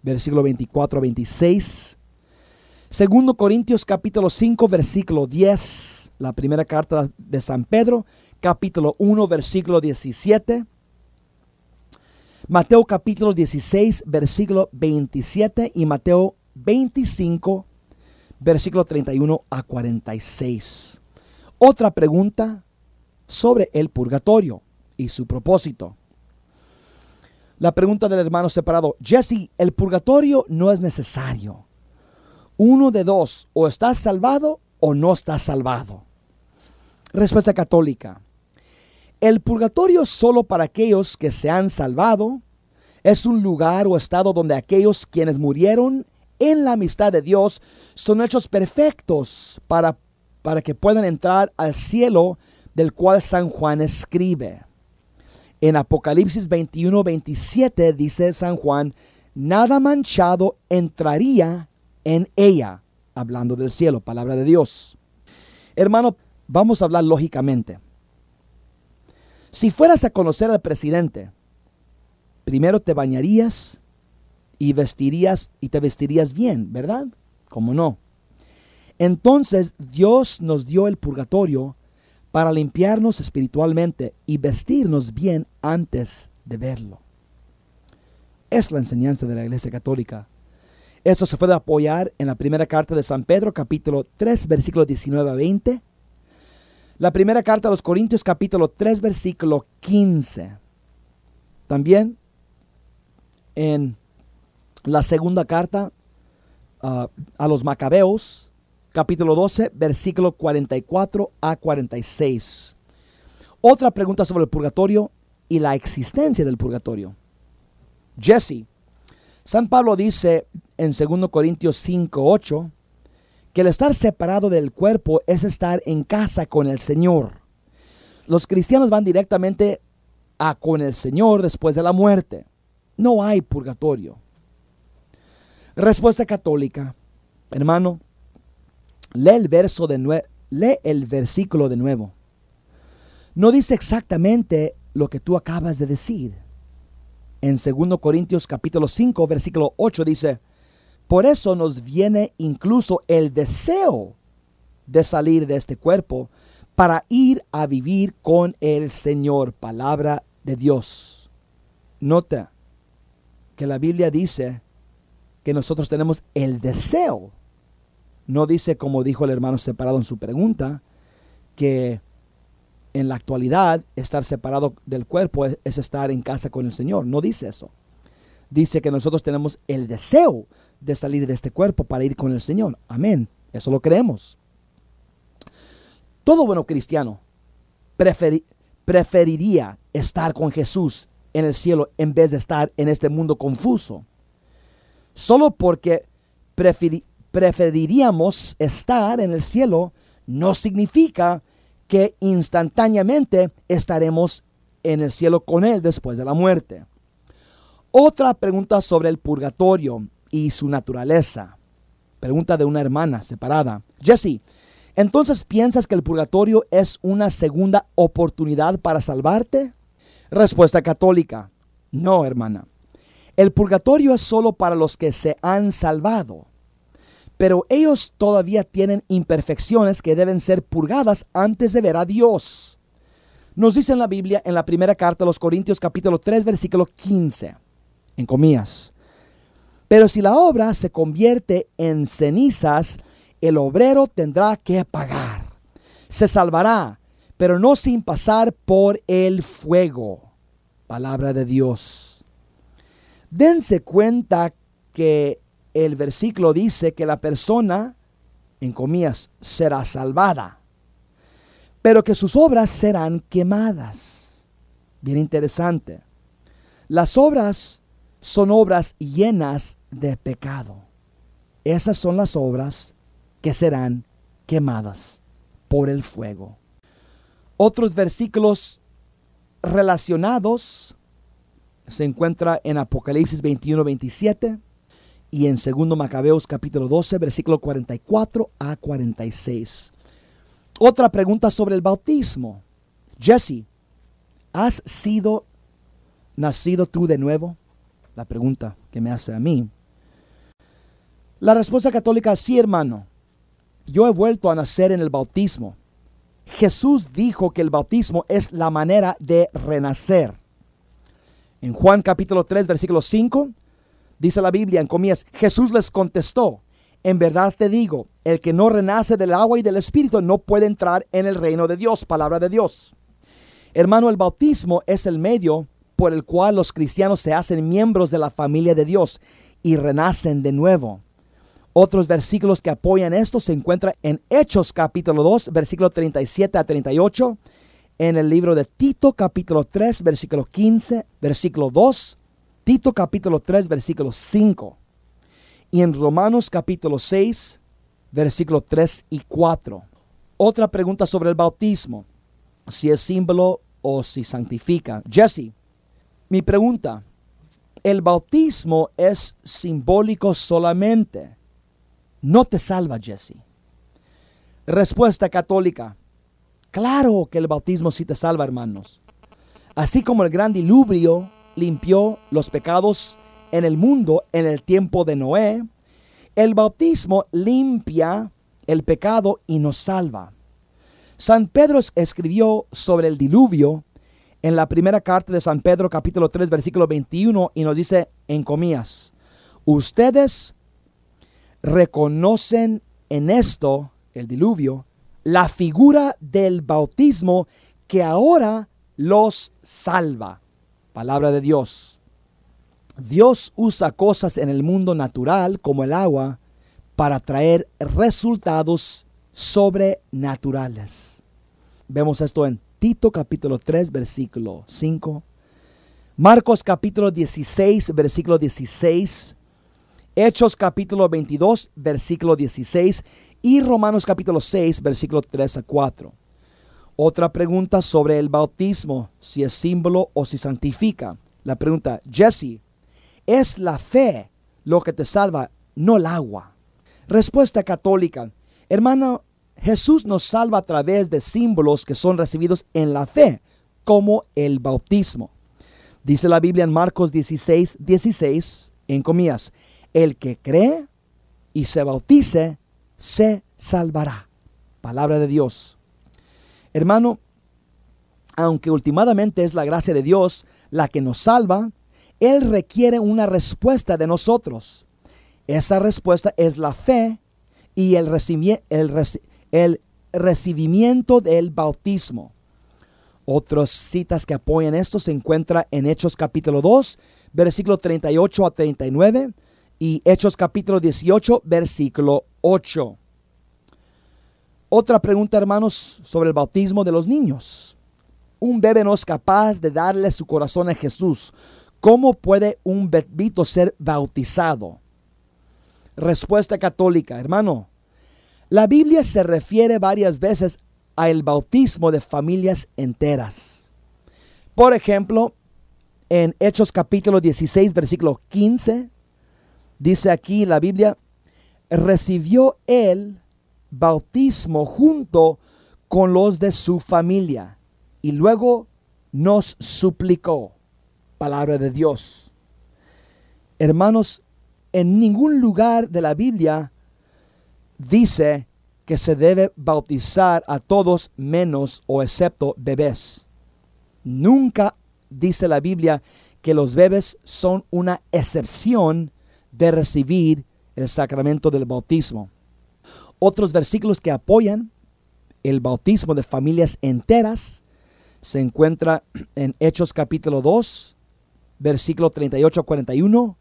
versículo 24 a 26. Segundo Corintios capítulo 5, versículo 10. La primera carta de San Pedro, capítulo 1, versículo 17. Mateo capítulo 16, versículo 27 y Mateo 25, versículo 31 a 46. Otra pregunta sobre el purgatorio y su propósito. La pregunta del hermano separado, Jesse, el purgatorio no es necesario. Uno de dos, o estás salvado o no estás salvado. Respuesta católica. El purgatorio solo para aquellos que se han salvado. Es un lugar o estado donde aquellos quienes murieron en la amistad de Dios son hechos perfectos para, para que puedan entrar al cielo del cual San Juan escribe. En Apocalipsis 21, 27 dice San Juan, nada manchado entraría en ella, hablando del cielo, palabra de Dios. Hermano, vamos a hablar lógicamente. Si fueras a conocer al presidente, primero te bañarías y vestirías y te vestirías bien, ¿verdad? ¿Cómo no? Entonces Dios nos dio el purgatorio para limpiarnos espiritualmente y vestirnos bien antes de verlo. Es la enseñanza de la Iglesia Católica. Eso se puede apoyar en la primera carta de San Pedro, capítulo 3, versículo 19 a 20. La primera carta a los Corintios, capítulo 3, versículo 15. También en la segunda carta uh, a los Macabeos, capítulo 12, versículo 44 a 46. Otra pregunta sobre el purgatorio y la existencia del purgatorio. Jesse, San Pablo dice en 2 Corintios 5, 8, que el estar separado del cuerpo es estar en casa con el Señor. Los cristianos van directamente a con el Señor después de la muerte. No hay purgatorio. Respuesta católica. Hermano, Lee el verso de. Lee el versículo de nuevo. No dice exactamente lo que tú acabas de decir. En 2 Corintios capítulo 5, versículo 8 dice, por eso nos viene incluso el deseo de salir de este cuerpo para ir a vivir con el Señor, palabra de Dios. Nota que la Biblia dice que nosotros tenemos el deseo no dice, como dijo el hermano separado en su pregunta, que en la actualidad estar separado del cuerpo es, estar en casa con el Señor. No dice eso. Dice que nosotros tenemos el deseo de salir de este cuerpo para ir con el Señor. Amén. Eso lo creemos. Todo bueno cristiano preferiría estar con Jesús en el cielo en vez de estar en este mundo confuso. Solo porque preferiría preferiríamos estar en el cielo no significa que instantáneamente estaremos en el cielo con Él después de la muerte. Otra pregunta sobre el purgatorio y su naturaleza. Pregunta de una hermana separada. Jesse, ¿entonces piensas que el purgatorio es una segunda oportunidad para salvarte? Respuesta católica. No, hermana. El purgatorio es solo para los que se han salvado pero ellos todavía tienen imperfecciones que deben ser purgadas antes de ver a Dios. Nos dice en la Biblia, en la primera carta a los Corintios capítulo 3, versículo 15, en comillas. Pero si la obra se convierte en cenizas, el obrero tendrá que pagar. Se salvará, pero no sin pasar por el fuego. Palabra de Dios. Dense cuenta que el versículo dice que la persona, en comillas, será salvada, pero que sus obras serán quemadas. Bien interesante. Las obras son obras llenas de pecado. Esas son las obras que serán quemadas por el fuego. Otros versículos relacionados se encuentra en Apocalipsis 21, 27 y en 2 Macabeos capítulo 12, versículo 44 a 46. Otra pregunta sobre el bautismo. Jesse, ¿has sido nacido tú de nuevo? La pregunta que me hace a mí. La respuesta católica sí, hermano. Yo he vuelto a nacer en el bautismo. Jesús dijo que el bautismo es la manera de renacer. En Juan capítulo 3, versículo 5, dice la Biblia en comillas, Jesús les contestó, en verdad te digo, el que no renace del agua y del espíritu no puede entrar en el reino de Dios, palabra de Dios. Hermano, el bautismo es el medio por el cual los cristianos se hacen miembros de la familia de Dios y renacen de nuevo. Otros versículos que apoyan esto se encuentran en Hechos capítulo 2, versículo 37 a 38, en el libro de Tito capítulo 3, versículo 15, versículo 2, Tito capítulo 3, versículo 5, y en Romanos capítulo 6, versículo 3 y 4. Otra pregunta sobre el bautismo, si es símbolo o si santifica. Jesse, mi pregunta, ¿el bautismo es simbólico solamente? no te salva, Jesse. Respuesta católica. Claro que el bautismo sí te salva, hermanos. Así como el gran diluvio limpió los pecados en el mundo en el tiempo de Noé, el bautismo limpia el pecado y nos salva. San Pedro escribió sobre el diluvio en la primera carta de San Pedro capítulo 3 versículo 21 y nos dice en comillas, ustedes reconocen en esto, el diluvio, la figura del bautismo que ahora los salva. Palabra de Dios. Dios usa cosas en el mundo natural como el agua para traer resultados sobrenaturales. Vemos esto en Tito capítulo 3 versículo 5, Marcos capítulo 16 versículo 16, Hechos capítulo 22, versículo 16 y Romanos capítulo 6, versículo 3 a 4. Otra pregunta sobre el bautismo, si es símbolo o si santifica. La pregunta, Jesse, ¿es la fe lo que te salva, no el agua? Respuesta católica, hermano, Jesús nos salva a través de símbolos que son recibidos en la fe, como el bautismo. Dice la Biblia en Marcos 16, 16, en comillas, el que cree y se bautice, se salvará. Palabra de Dios. Hermano, aunque últimamente es la gracia de Dios la que nos salva, Él requiere una respuesta de nosotros. Esa respuesta es la fe y el, el recibimiento del bautismo. Otras citas que apoyan esto se encuentran en Hechos capítulo 2, versículo 38 a 39, y Hechos capítulo 18, versículo 8. Otra pregunta, hermanos, sobre el bautismo de los niños. Un bebé no es capaz de darle su corazón a Jesús. ¿Cómo puede un bebito ser bautizado? Respuesta católica, hermano. La Biblia se refiere varias veces al bautismo de familias enteras. Por ejemplo, en Hechos capítulo 16, versículo 15, Dice aquí la Biblia, recibió él bautismo junto con los de su familia y luego nos suplicó. Palabra de Dios. Hermanos, en ningún lugar de la Biblia dice que se debe bautizar a todos menos o excepto bebés. Nunca dice la Biblia que los bebés son una excepción de recibir el sacramento del bautismo. Otros versículos que apoyan el bautismo de familias enteras se encuentra en Hechos capítulo 2, versículo 38 a 41,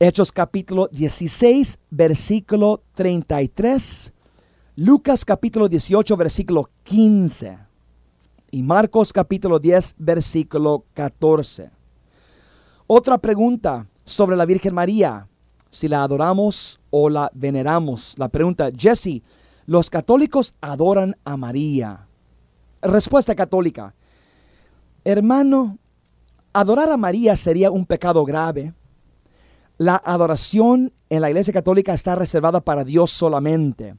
Hechos capítulo 16, versículo 33, Lucas capítulo 18, versículo 15 y Marcos capítulo 10, versículo 14. Otra pregunta sobre la Virgen María, si la adoramos o la veneramos. La pregunta, Jesse, los católicos adoran a María. Respuesta católica. Hermano, adorar a María sería un pecado grave. La adoración en la Iglesia Católica está reservada para Dios solamente.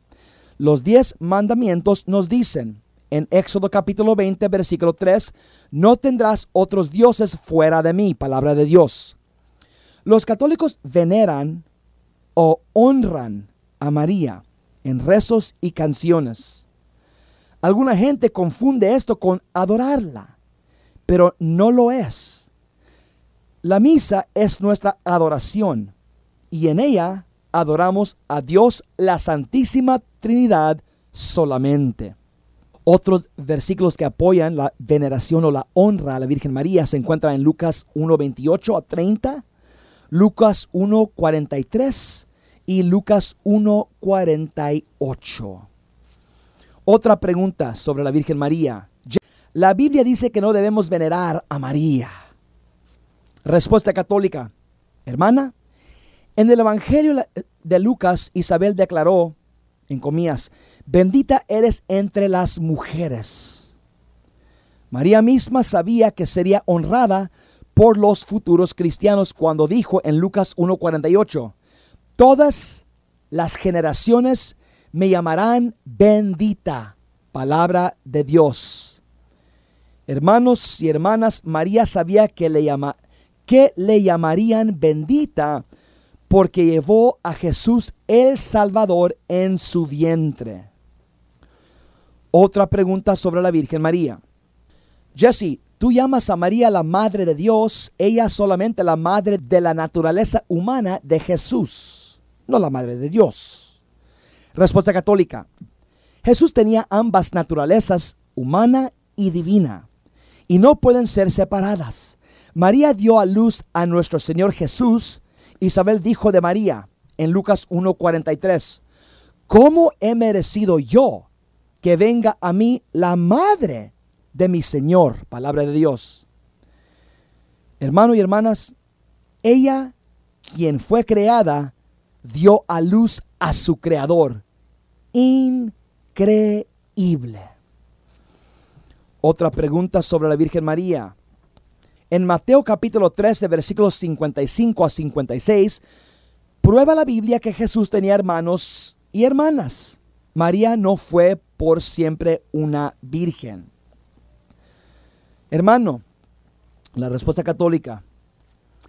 Los diez mandamientos nos dicen en Éxodo capítulo 20, versículo 3, no tendrás otros dioses fuera de mí, palabra de Dios. Los católicos veneran o honran a María en rezos y canciones. Alguna gente confunde esto con adorarla, pero no lo es. La misa es nuestra adoración y en ella adoramos a Dios la Santísima Trinidad solamente. Otros versículos que apoyan la veneración o la honra a la Virgen María se encuentran en Lucas 1.28 a 30, Lucas 1.43 y Lucas 1.48. Otra pregunta sobre la Virgen María. La Biblia dice que no debemos venerar a María. Respuesta católica. Hermana, en el Evangelio de Lucas, Isabel declaró, en comillas, bendita eres entre las mujeres. María misma sabía que sería honrada por los futuros cristianos cuando dijo en Lucas 1.48, todas las generaciones me llamarán bendita, palabra de Dios. Hermanos y hermanas, María sabía que le, llama, que le llamarían bendita porque llevó a Jesús el Salvador en su vientre. Otra pregunta sobre la Virgen María. Jesse, tú llamas a María la Madre de Dios, ella solamente la Madre de la naturaleza humana de Jesús, no la Madre de Dios. Respuesta católica. Jesús tenía ambas naturalezas, humana y divina, y no pueden ser separadas. María dio a luz a nuestro Señor Jesús. Isabel dijo de María en Lucas 1:43, ¿cómo he merecido yo que venga a mí la madre de mi Señor? Palabra de Dios. Hermanos y hermanas, ella, quien fue creada, dio a luz a su creador. Increíble. Otra pregunta sobre la Virgen María. En Mateo capítulo 13, versículos 55 a 56, prueba la Biblia que Jesús tenía hermanos y hermanas. María no fue por siempre una virgen. Hermano, la respuesta católica.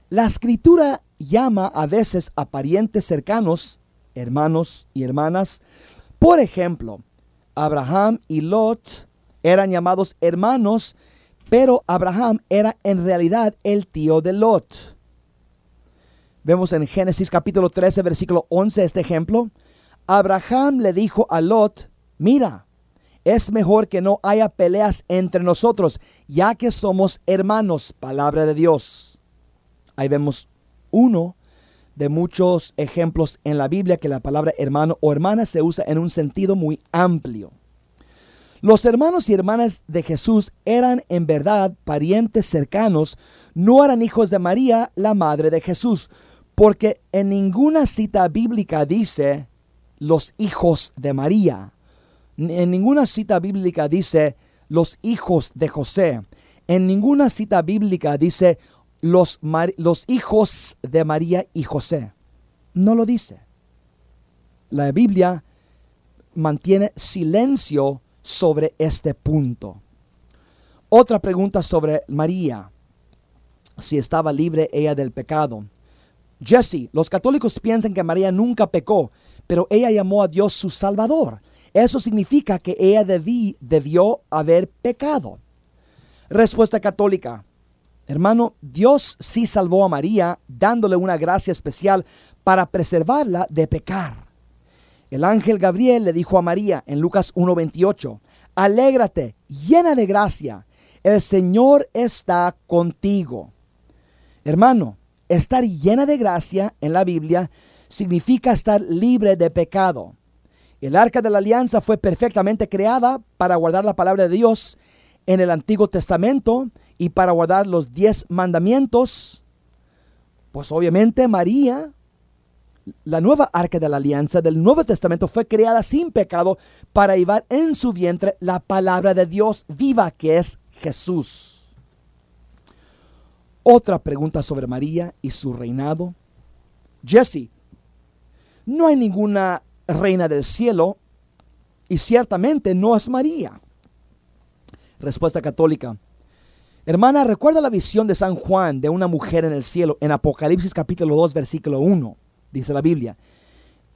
La escritura llama a veces a parientes cercanos hermanos y hermanas. Por ejemplo, Abraham y Lot eran llamados hermanos, pero Abraham era en realidad el tío de Lot. Vemos en Génesis capítulo 13, versículo 11 este ejemplo. Abraham le dijo a Lot, mira, es mejor que no haya peleas entre nosotros, ya que somos hermanos, palabra de Dios. Ahí vemos uno de muchos ejemplos en la Biblia que la palabra hermano o hermana se usa en un sentido muy amplio. Los hermanos y hermanas de Jesús eran en verdad parientes cercanos, no eran hijos de María, la madre de Jesús, porque en ninguna cita bíblica dice los hijos de María. En ninguna cita bíblica dice los hijos de José. En ninguna cita bíblica dice los, los hijos de María y José. No lo dice. La Biblia mantiene silencio sobre este punto. Otra pregunta sobre María, si estaba libre ella del pecado. Jesse, los católicos piensan que María nunca pecó, pero ella llamó a Dios su Salvador. Eso significa que ella debí, debió haber pecado. Respuesta católica. Hermano, Dios sí salvó a María dándole una gracia especial para preservarla de pecar. El ángel Gabriel le dijo a María en Lucas 1:28, alégrate, llena de gracia, el Señor está contigo. Hermano, estar llena de gracia en la Biblia significa estar libre de pecado. El arca de la alianza fue perfectamente creada para guardar la palabra de Dios en el Antiguo Testamento y para guardar los diez mandamientos, pues obviamente María, La nueva arca de la alianza del Nuevo Testamento fue creada sin pecado para llevar en su vientre la palabra de Dios viva que es Jesús. Otra pregunta sobre María y su reinado. Jesse, no hay ninguna reina del cielo y ciertamente no es María. Respuesta católica. Hermana, recuerda la visión de San Juan de una mujer en el cielo en Apocalipsis capítulo 2 versículo 1, dice la Biblia,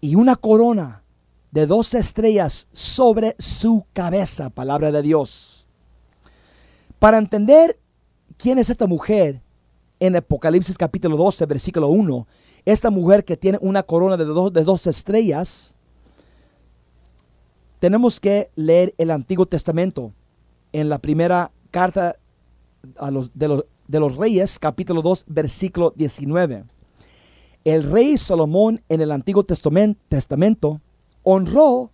y una corona de dos estrellas sobre su cabeza, palabra de Dios. Para entender quién es esta mujer, en Apocalipsis capítulo 12, versículo 1, esta mujer que tiene una corona de dos, de dos estrellas, tenemos que leer el Antiguo Testamento en la primera carta a los, de, los, de los Reyes, capítulo 2, versículo 19. El rey Salomón en el Antiguo Testamento honró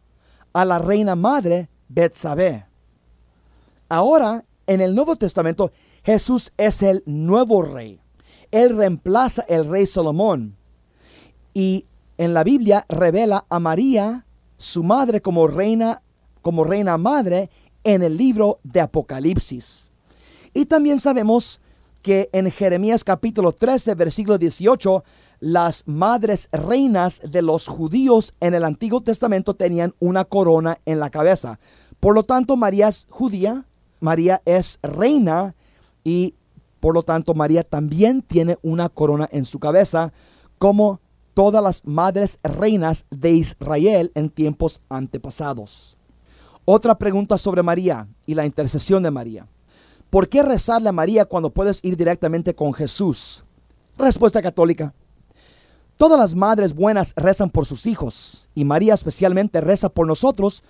a la reina madre Betsabé. Ahora, en el Nuevo Testamento, Jesús es el nuevo rey. Él reemplaza el rey Salomón. Y en la Biblia revela a María, su madre, como reina, como reina madre en el libro de Apocalipsis. Y también sabemos que en Jeremías capítulo 13, versículo 18, las madres reinas de los judíos en el Antiguo Testamento tenían una corona en la cabeza. Por lo tanto, María es judía, María es reina y por lo tanto María también tiene una corona en su cabeza como todas las madres reinas de Israel en tiempos antepasados. Otra pregunta sobre María y la intercesión de María. ¿Por qué rezarle a María cuando puedes ir directamente con Jesús? Respuesta católica. Todas las madres buenas rezan por sus hijos y María especialmente reza por nosotros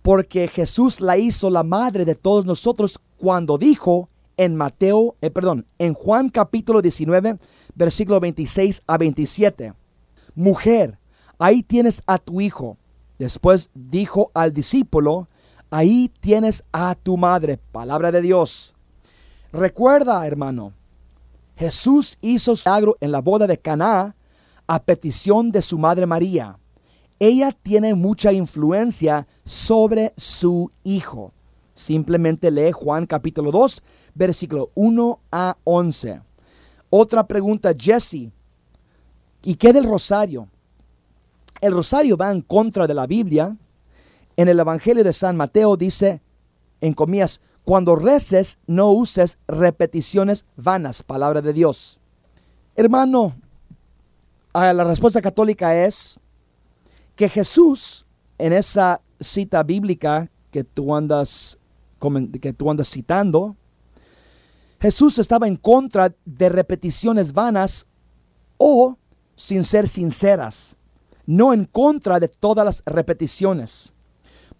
porque Jesús la hizo la madre de todos nosotros cuando dijo en Mateo, eh, perdón, en Juan capítulo 19, versículo 26 a 27. Mujer, ahí tienes a tu hijo. Después dijo al discípulo, ahí tienes a tu madre, palabra de Dios. Recuerda, hermano, Jesús hizo sagro en la boda de Caná a petición de su madre María. Ella tiene mucha influencia sobre su hijo. Simplemente lee Juan capítulo 2, versículo 1 a 11. Otra pregunta, Jesse. ¿Y qué del rosario? El rosario va en contra de la Biblia. En el Evangelio de San Mateo dice, en comillas, cuando reces no uses repeticiones vanas, palabra de Dios. Hermano, la respuesta católica es que Jesús, en esa cita bíblica que tú andas, que tú andas citando, Jesús estaba en contra de repeticiones vanas o sin ser sinceras no en contra de todas las repeticiones,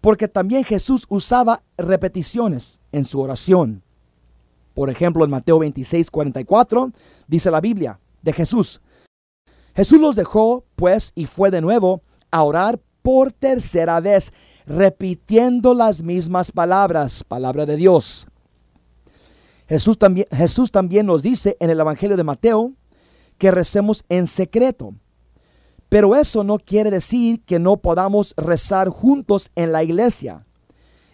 porque también Jesús usaba repeticiones en su oración. Por ejemplo, en Mateo 26, 44, dice la Biblia de Jesús, Jesús los dejó, pues, y fue de nuevo a orar por tercera vez, repitiendo las mismas palabras, palabra de Dios. Jesús también, Jesús también nos dice en el Evangelio de Mateo que recemos en secreto pero eso no quiere decir que no podamos rezar juntos en la iglesia.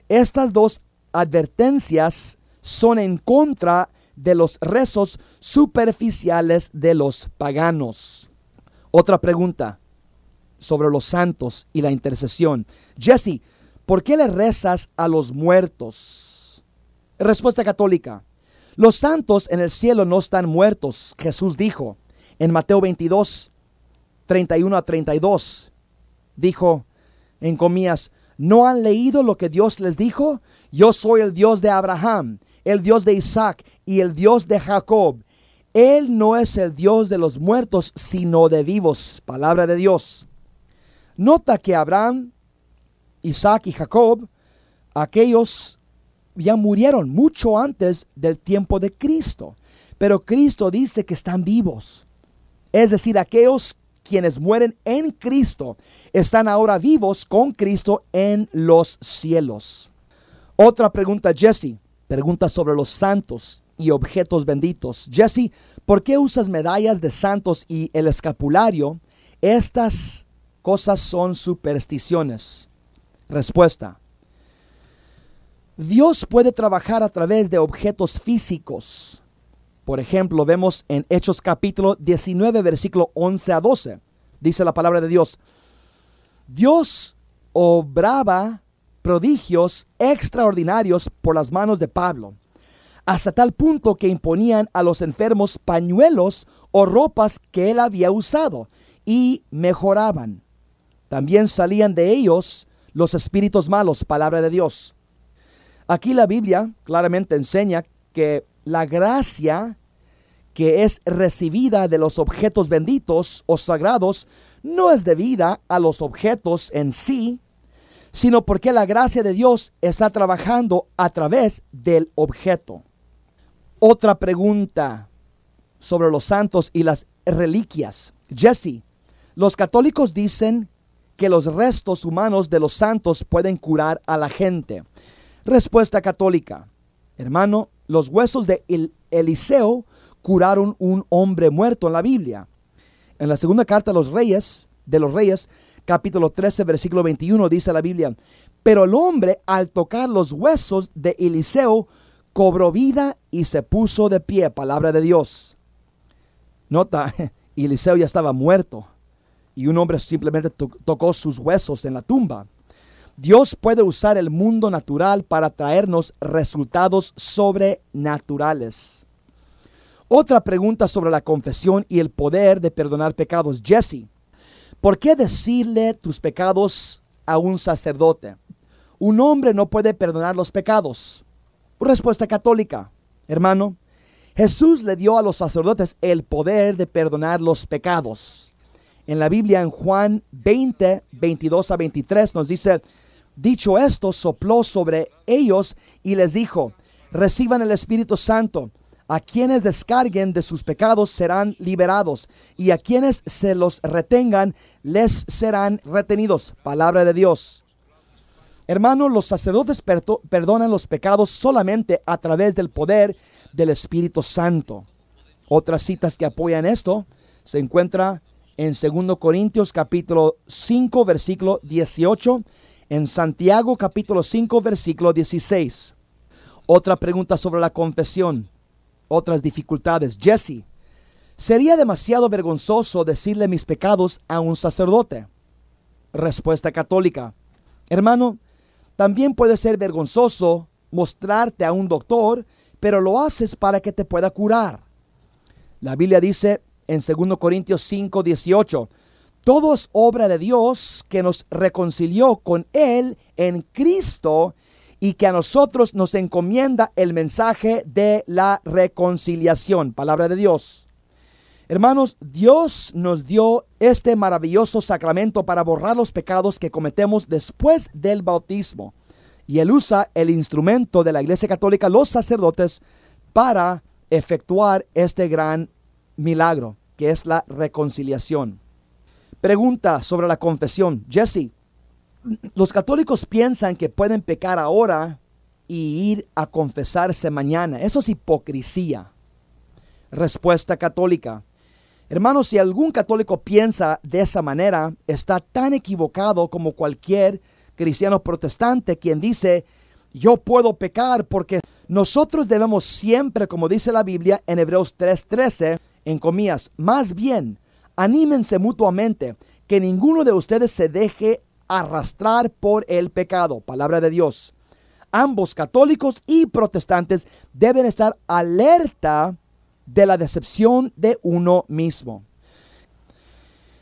Estas dos advertencias son en contra de los rezos superficiales de los paganos. Otra pregunta sobre los santos y la intercesión. Jesse, ¿por qué le rezas a los muertos? Respuesta católica. Los santos en el cielo no están muertos, Jesús dijo en Mateo 22, 31 a 32. Dijo en comillas, ¿no han leído lo que Dios les dijo? Yo soy el Dios de Abraham, el Dios de Isaac y el Dios de Jacob. Él no es el Dios de los muertos, sino de vivos. Palabra de Dios. Nota que Abraham, Isaac y Jacob, aquellos ya murieron mucho antes del tiempo de Cristo. Pero Cristo dice que están vivos. Es decir, aquellos quienes mueren en Cristo están ahora vivos con Cristo en los cielos. Otra pregunta, Jesse. Pregunta sobre los santos y objetos benditos. Jesse, ¿por qué usas medallas de santos y el escapulario estas cosas son supersticiones? Respuesta. Dios puede trabajar a través de objetos físicos. Por ejemplo, vemos en Hechos capítulo 19, versículo 11 a 12. Dice la palabra de Dios. Dios obraba prodigios extraordinarios por las manos de Pablo, hasta tal punto que imponían a los enfermos pañuelos o ropas que él había usado y mejoraban. También salían de ellos los espíritus malos, palabra de Dios. Aquí la Biblia claramente enseña que la gracia que es recibida de los objetos benditos o sagrados no es debida a los objetos en sí, sino porque la gracia de Dios está trabajando a través del objeto. Otra pregunta sobre los santos y las reliquias. Jesse, los católicos dicen que los restos humanos de los santos pueden curar a la gente. Respuesta católica. Hermano, los huesos de Eliseo curaron un hombre muerto en la Biblia. En la segunda carta de los reyes, de los reyes, capítulo 13, versículo 21, dice la Biblia, pero el hombre al tocar los huesos de Eliseo cobró vida y se puso de pie, palabra de Dios. Nota, *laughs* Eliseo ya estaba muerto y un hombre simplemente tocó sus huesos en la tumba. Dios puede usar el mundo natural para traernos resultados sobrenaturales. Otra pregunta sobre la confesión y el poder de perdonar pecados. Jesse, ¿por qué decirle tus pecados a un sacerdote? Un hombre no puede perdonar los pecados. Respuesta católica. Hermano, Jesús le dio a los sacerdotes el poder de perdonar los pecados. En la Biblia, en Juan 20, 22 a 23, nos dice, Dicho esto, sopló sobre ellos y les dijo, reciban el Espíritu Santo. A quienes descarguen de sus pecados serán liberados, y a quienes se los retengan les serán retenidos. Palabra de Dios. Hermanos, los sacerdotes perdonan los pecados solamente a través del poder del Espíritu Santo. Otras citas que apoyan esto se encuentra en 2 Corintios capítulo 5 versículo 18 en Santiago capítulo 5 versículo 16. Otra pregunta sobre la confesión, otras dificultades. Jesse, ¿sería demasiado vergonzoso decirle mis pecados a un sacerdote? Respuesta católica. Hermano, también puede ser vergonzoso mostrarte a un doctor, pero lo haces para que te pueda curar. La Biblia dice en 2 Corintios 5, 18, todo es obra de Dios que nos reconcilió con Él en Cristo y que a nosotros nos encomienda el mensaje de la reconciliación. Palabra de Dios. Hermanos, Dios nos dio este maravilloso sacramento para borrar los pecados que cometemos después del bautismo. Y Él usa el instrumento de la Iglesia Católica, los sacerdotes, para efectuar este gran milagro, que es la reconciliación. Pregunta sobre la confesión. Jesse, los católicos piensan que pueden pecar ahora y ir a confesarse mañana. Eso es hipocresía. Respuesta católica. Hermanos, si algún católico piensa de esa manera, está tan equivocado como cualquier cristiano protestante quien dice, yo puedo pecar porque nosotros debemos siempre, como dice la Biblia en Hebreos 3:13, en comillas, más bien Anímense mutuamente, que ninguno de ustedes se deje arrastrar por el pecado. Palabra de Dios. Ambos católicos y protestantes deben estar alerta de la decepción de uno mismo.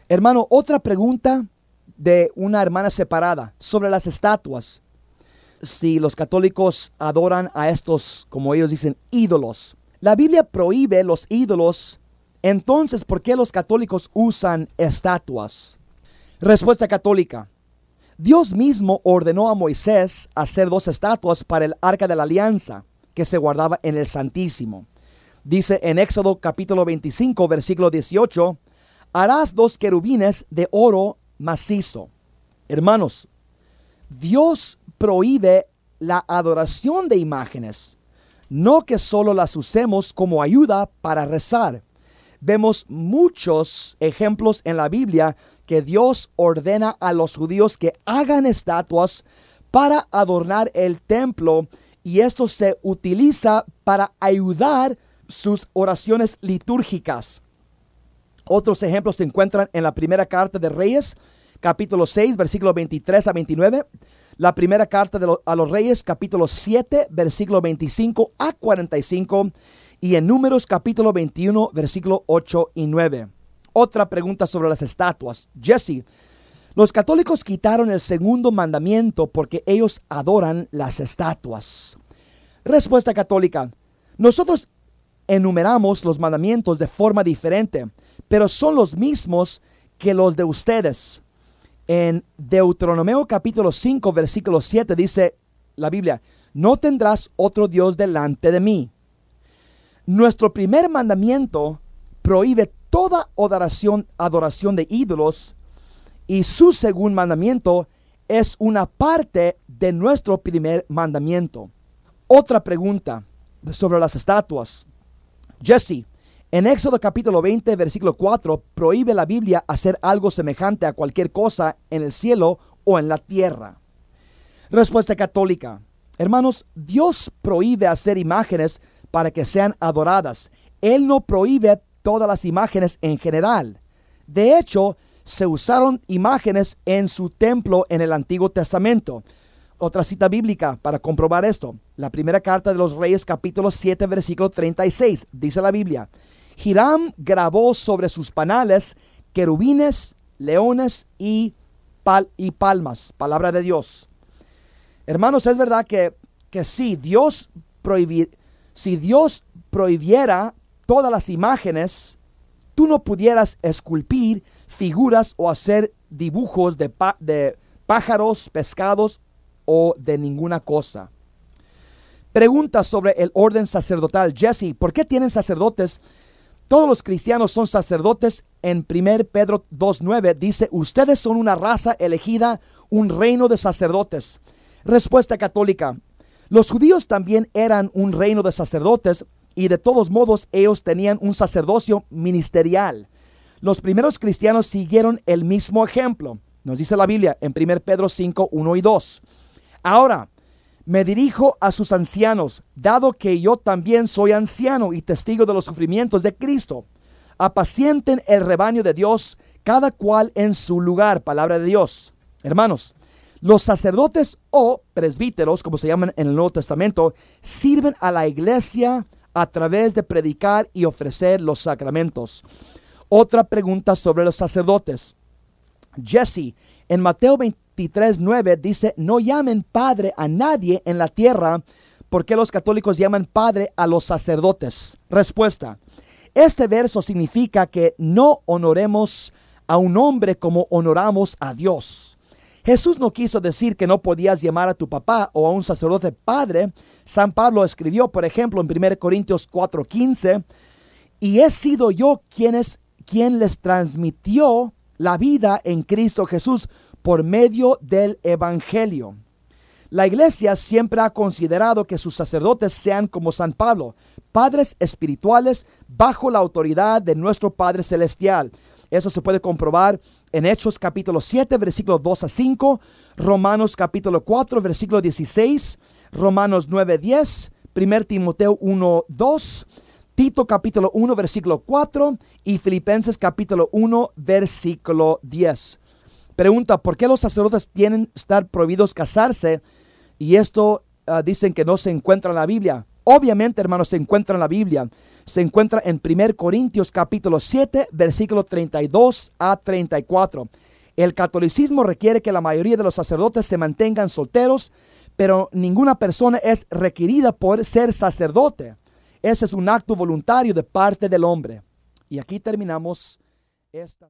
Hermano, otra pregunta de una hermana separada sobre las estatuas. Si los católicos adoran a estos, como ellos dicen, ídolos. La Biblia prohíbe los ídolos entonces, ¿por qué los católicos usan estatuas? Respuesta católica. Dios mismo ordenó a Moisés hacer dos estatuas para el arca de la alianza que se guardaba en el Santísimo. Dice en Éxodo capítulo 25, versículo 18, harás dos querubines de oro macizo. Hermanos, Dios prohíbe la adoración de imágenes, no que solo las usemos como ayuda para rezar vemos muchos ejemplos en la Biblia que Dios ordena a los judíos que hagan estatuas para adornar el templo y esto se utiliza para ayudar sus oraciones litúrgicas. Otros ejemplos se encuentran en la primera carta de Reyes, capítulo 6, versículo 23 a 29. La primera carta a los Reyes, capítulo 7, versículo 25 a 45. Y en Números, capítulo 21, versículo 8 y 9. Otra pregunta sobre las estatuas. Jesse, los católicos quitaron el segundo mandamiento porque ellos adoran las estatuas. Respuesta católica. Nosotros enumeramos los mandamientos de forma diferente, pero son los mismos que los de ustedes. En Deuteronomio capítulo 5, versículo 7 dice la Biblia, no tendrás otro Dios delante de mí. Nuestro primer mandamiento prohíbe toda adoración, adoración de ídolos y su segundo mandamiento es una parte de nuestro primer mandamiento. Otra pregunta sobre las estatuas. Jesse, en Éxodo capítulo 20, versículo 4, prohíbe la Biblia hacer algo semejante a cualquier cosa en el cielo o en la tierra. Respuesta católica. Hermanos, Dios prohíbe hacer imágenes para que sean adoradas. Él no prohíbe todas las imágenes en general. De hecho, se usaron imágenes en su templo en el Antiguo Testamento. Otra cita bíblica para comprobar esto. La primera carta de los Reyes capítulo 7 versículo 36. Dice la Biblia. Hiram grabó sobre sus panales querubines, leones y, y palmas. Palabra de Dios. Hermanos, es verdad que, que si Dios si Dios prohibiera todas las imágenes, tú no pudieras esculpir figuras o hacer dibujos de, de pájaros, pescados o de ninguna cosa. Pregunta sobre el orden sacerdotal. Jesse, ¿por qué tienen sacerdotes todos los cristianos son sacerdotes. En 1 Pedro 2.9 dice, ustedes son una raza elegida, un reino de sacerdotes. Respuesta católica. Los judíos también eran un reino de sacerdotes y de todos modos ellos tenían un sacerdocio ministerial. Los primeros cristianos siguieron el mismo ejemplo. Nos dice la Biblia en 1 Pedro 5, 1 y 2. Ahora, me dirijo a sus ancianos, dado que yo también soy anciano y testigo de los sufrimientos de Cristo. Apacienten el rebaño de Dios, cada cual en su lugar, palabra de Dios. Hermanos, los sacerdotes o presbíteros, como se llaman en el Nuevo Testamento, sirven a la iglesia a través de predicar y ofrecer los sacramentos. Otra pregunta sobre los sacerdotes. Jesse, en Mateo 20, 23.9 dice, no llamen padre a nadie en la tierra, porque los católicos llaman padre a los sacerdotes. Respuesta. Este verso significa que no honoremos a un hombre como honoramos a Dios. Jesús no quiso decir que no podías llamar a tu papá o a un sacerdote padre. San Pablo escribió, por ejemplo, en 1 Corintios 4:15, y he sido yo quien, es, quien les transmitió la vida en Cristo Jesús por medio del Evangelio. La iglesia siempre ha considerado que sus sacerdotes sean como San Pablo, padres espirituales bajo la autoridad de nuestro Padre Celestial. Eso se puede comprobar en Hechos capítulo 7, versículo 2 a 5, Romanos capítulo 4, versículo 16, Romanos 9, 10, 1 Timoteo 1, 2, Tito capítulo 1, versículo 4 y Filipenses capítulo 1, versículo 10. Pregunta, ¿por qué los sacerdotes tienen estar prohibidos casarse? Y esto ah, dicen que no se encuentra en la Biblia. Obviamente, hermanos, se encuentra en la Biblia. Se encuentra en 1 Corintios capítulo 7, versículo 32 a 34. El catolicismo requiere que la mayoría de los sacerdotes se mantengan solteros, pero ninguna persona es requerida por ser sacerdote. Ese es un acto voluntario de parte del hombre. Y aquí terminamos esta.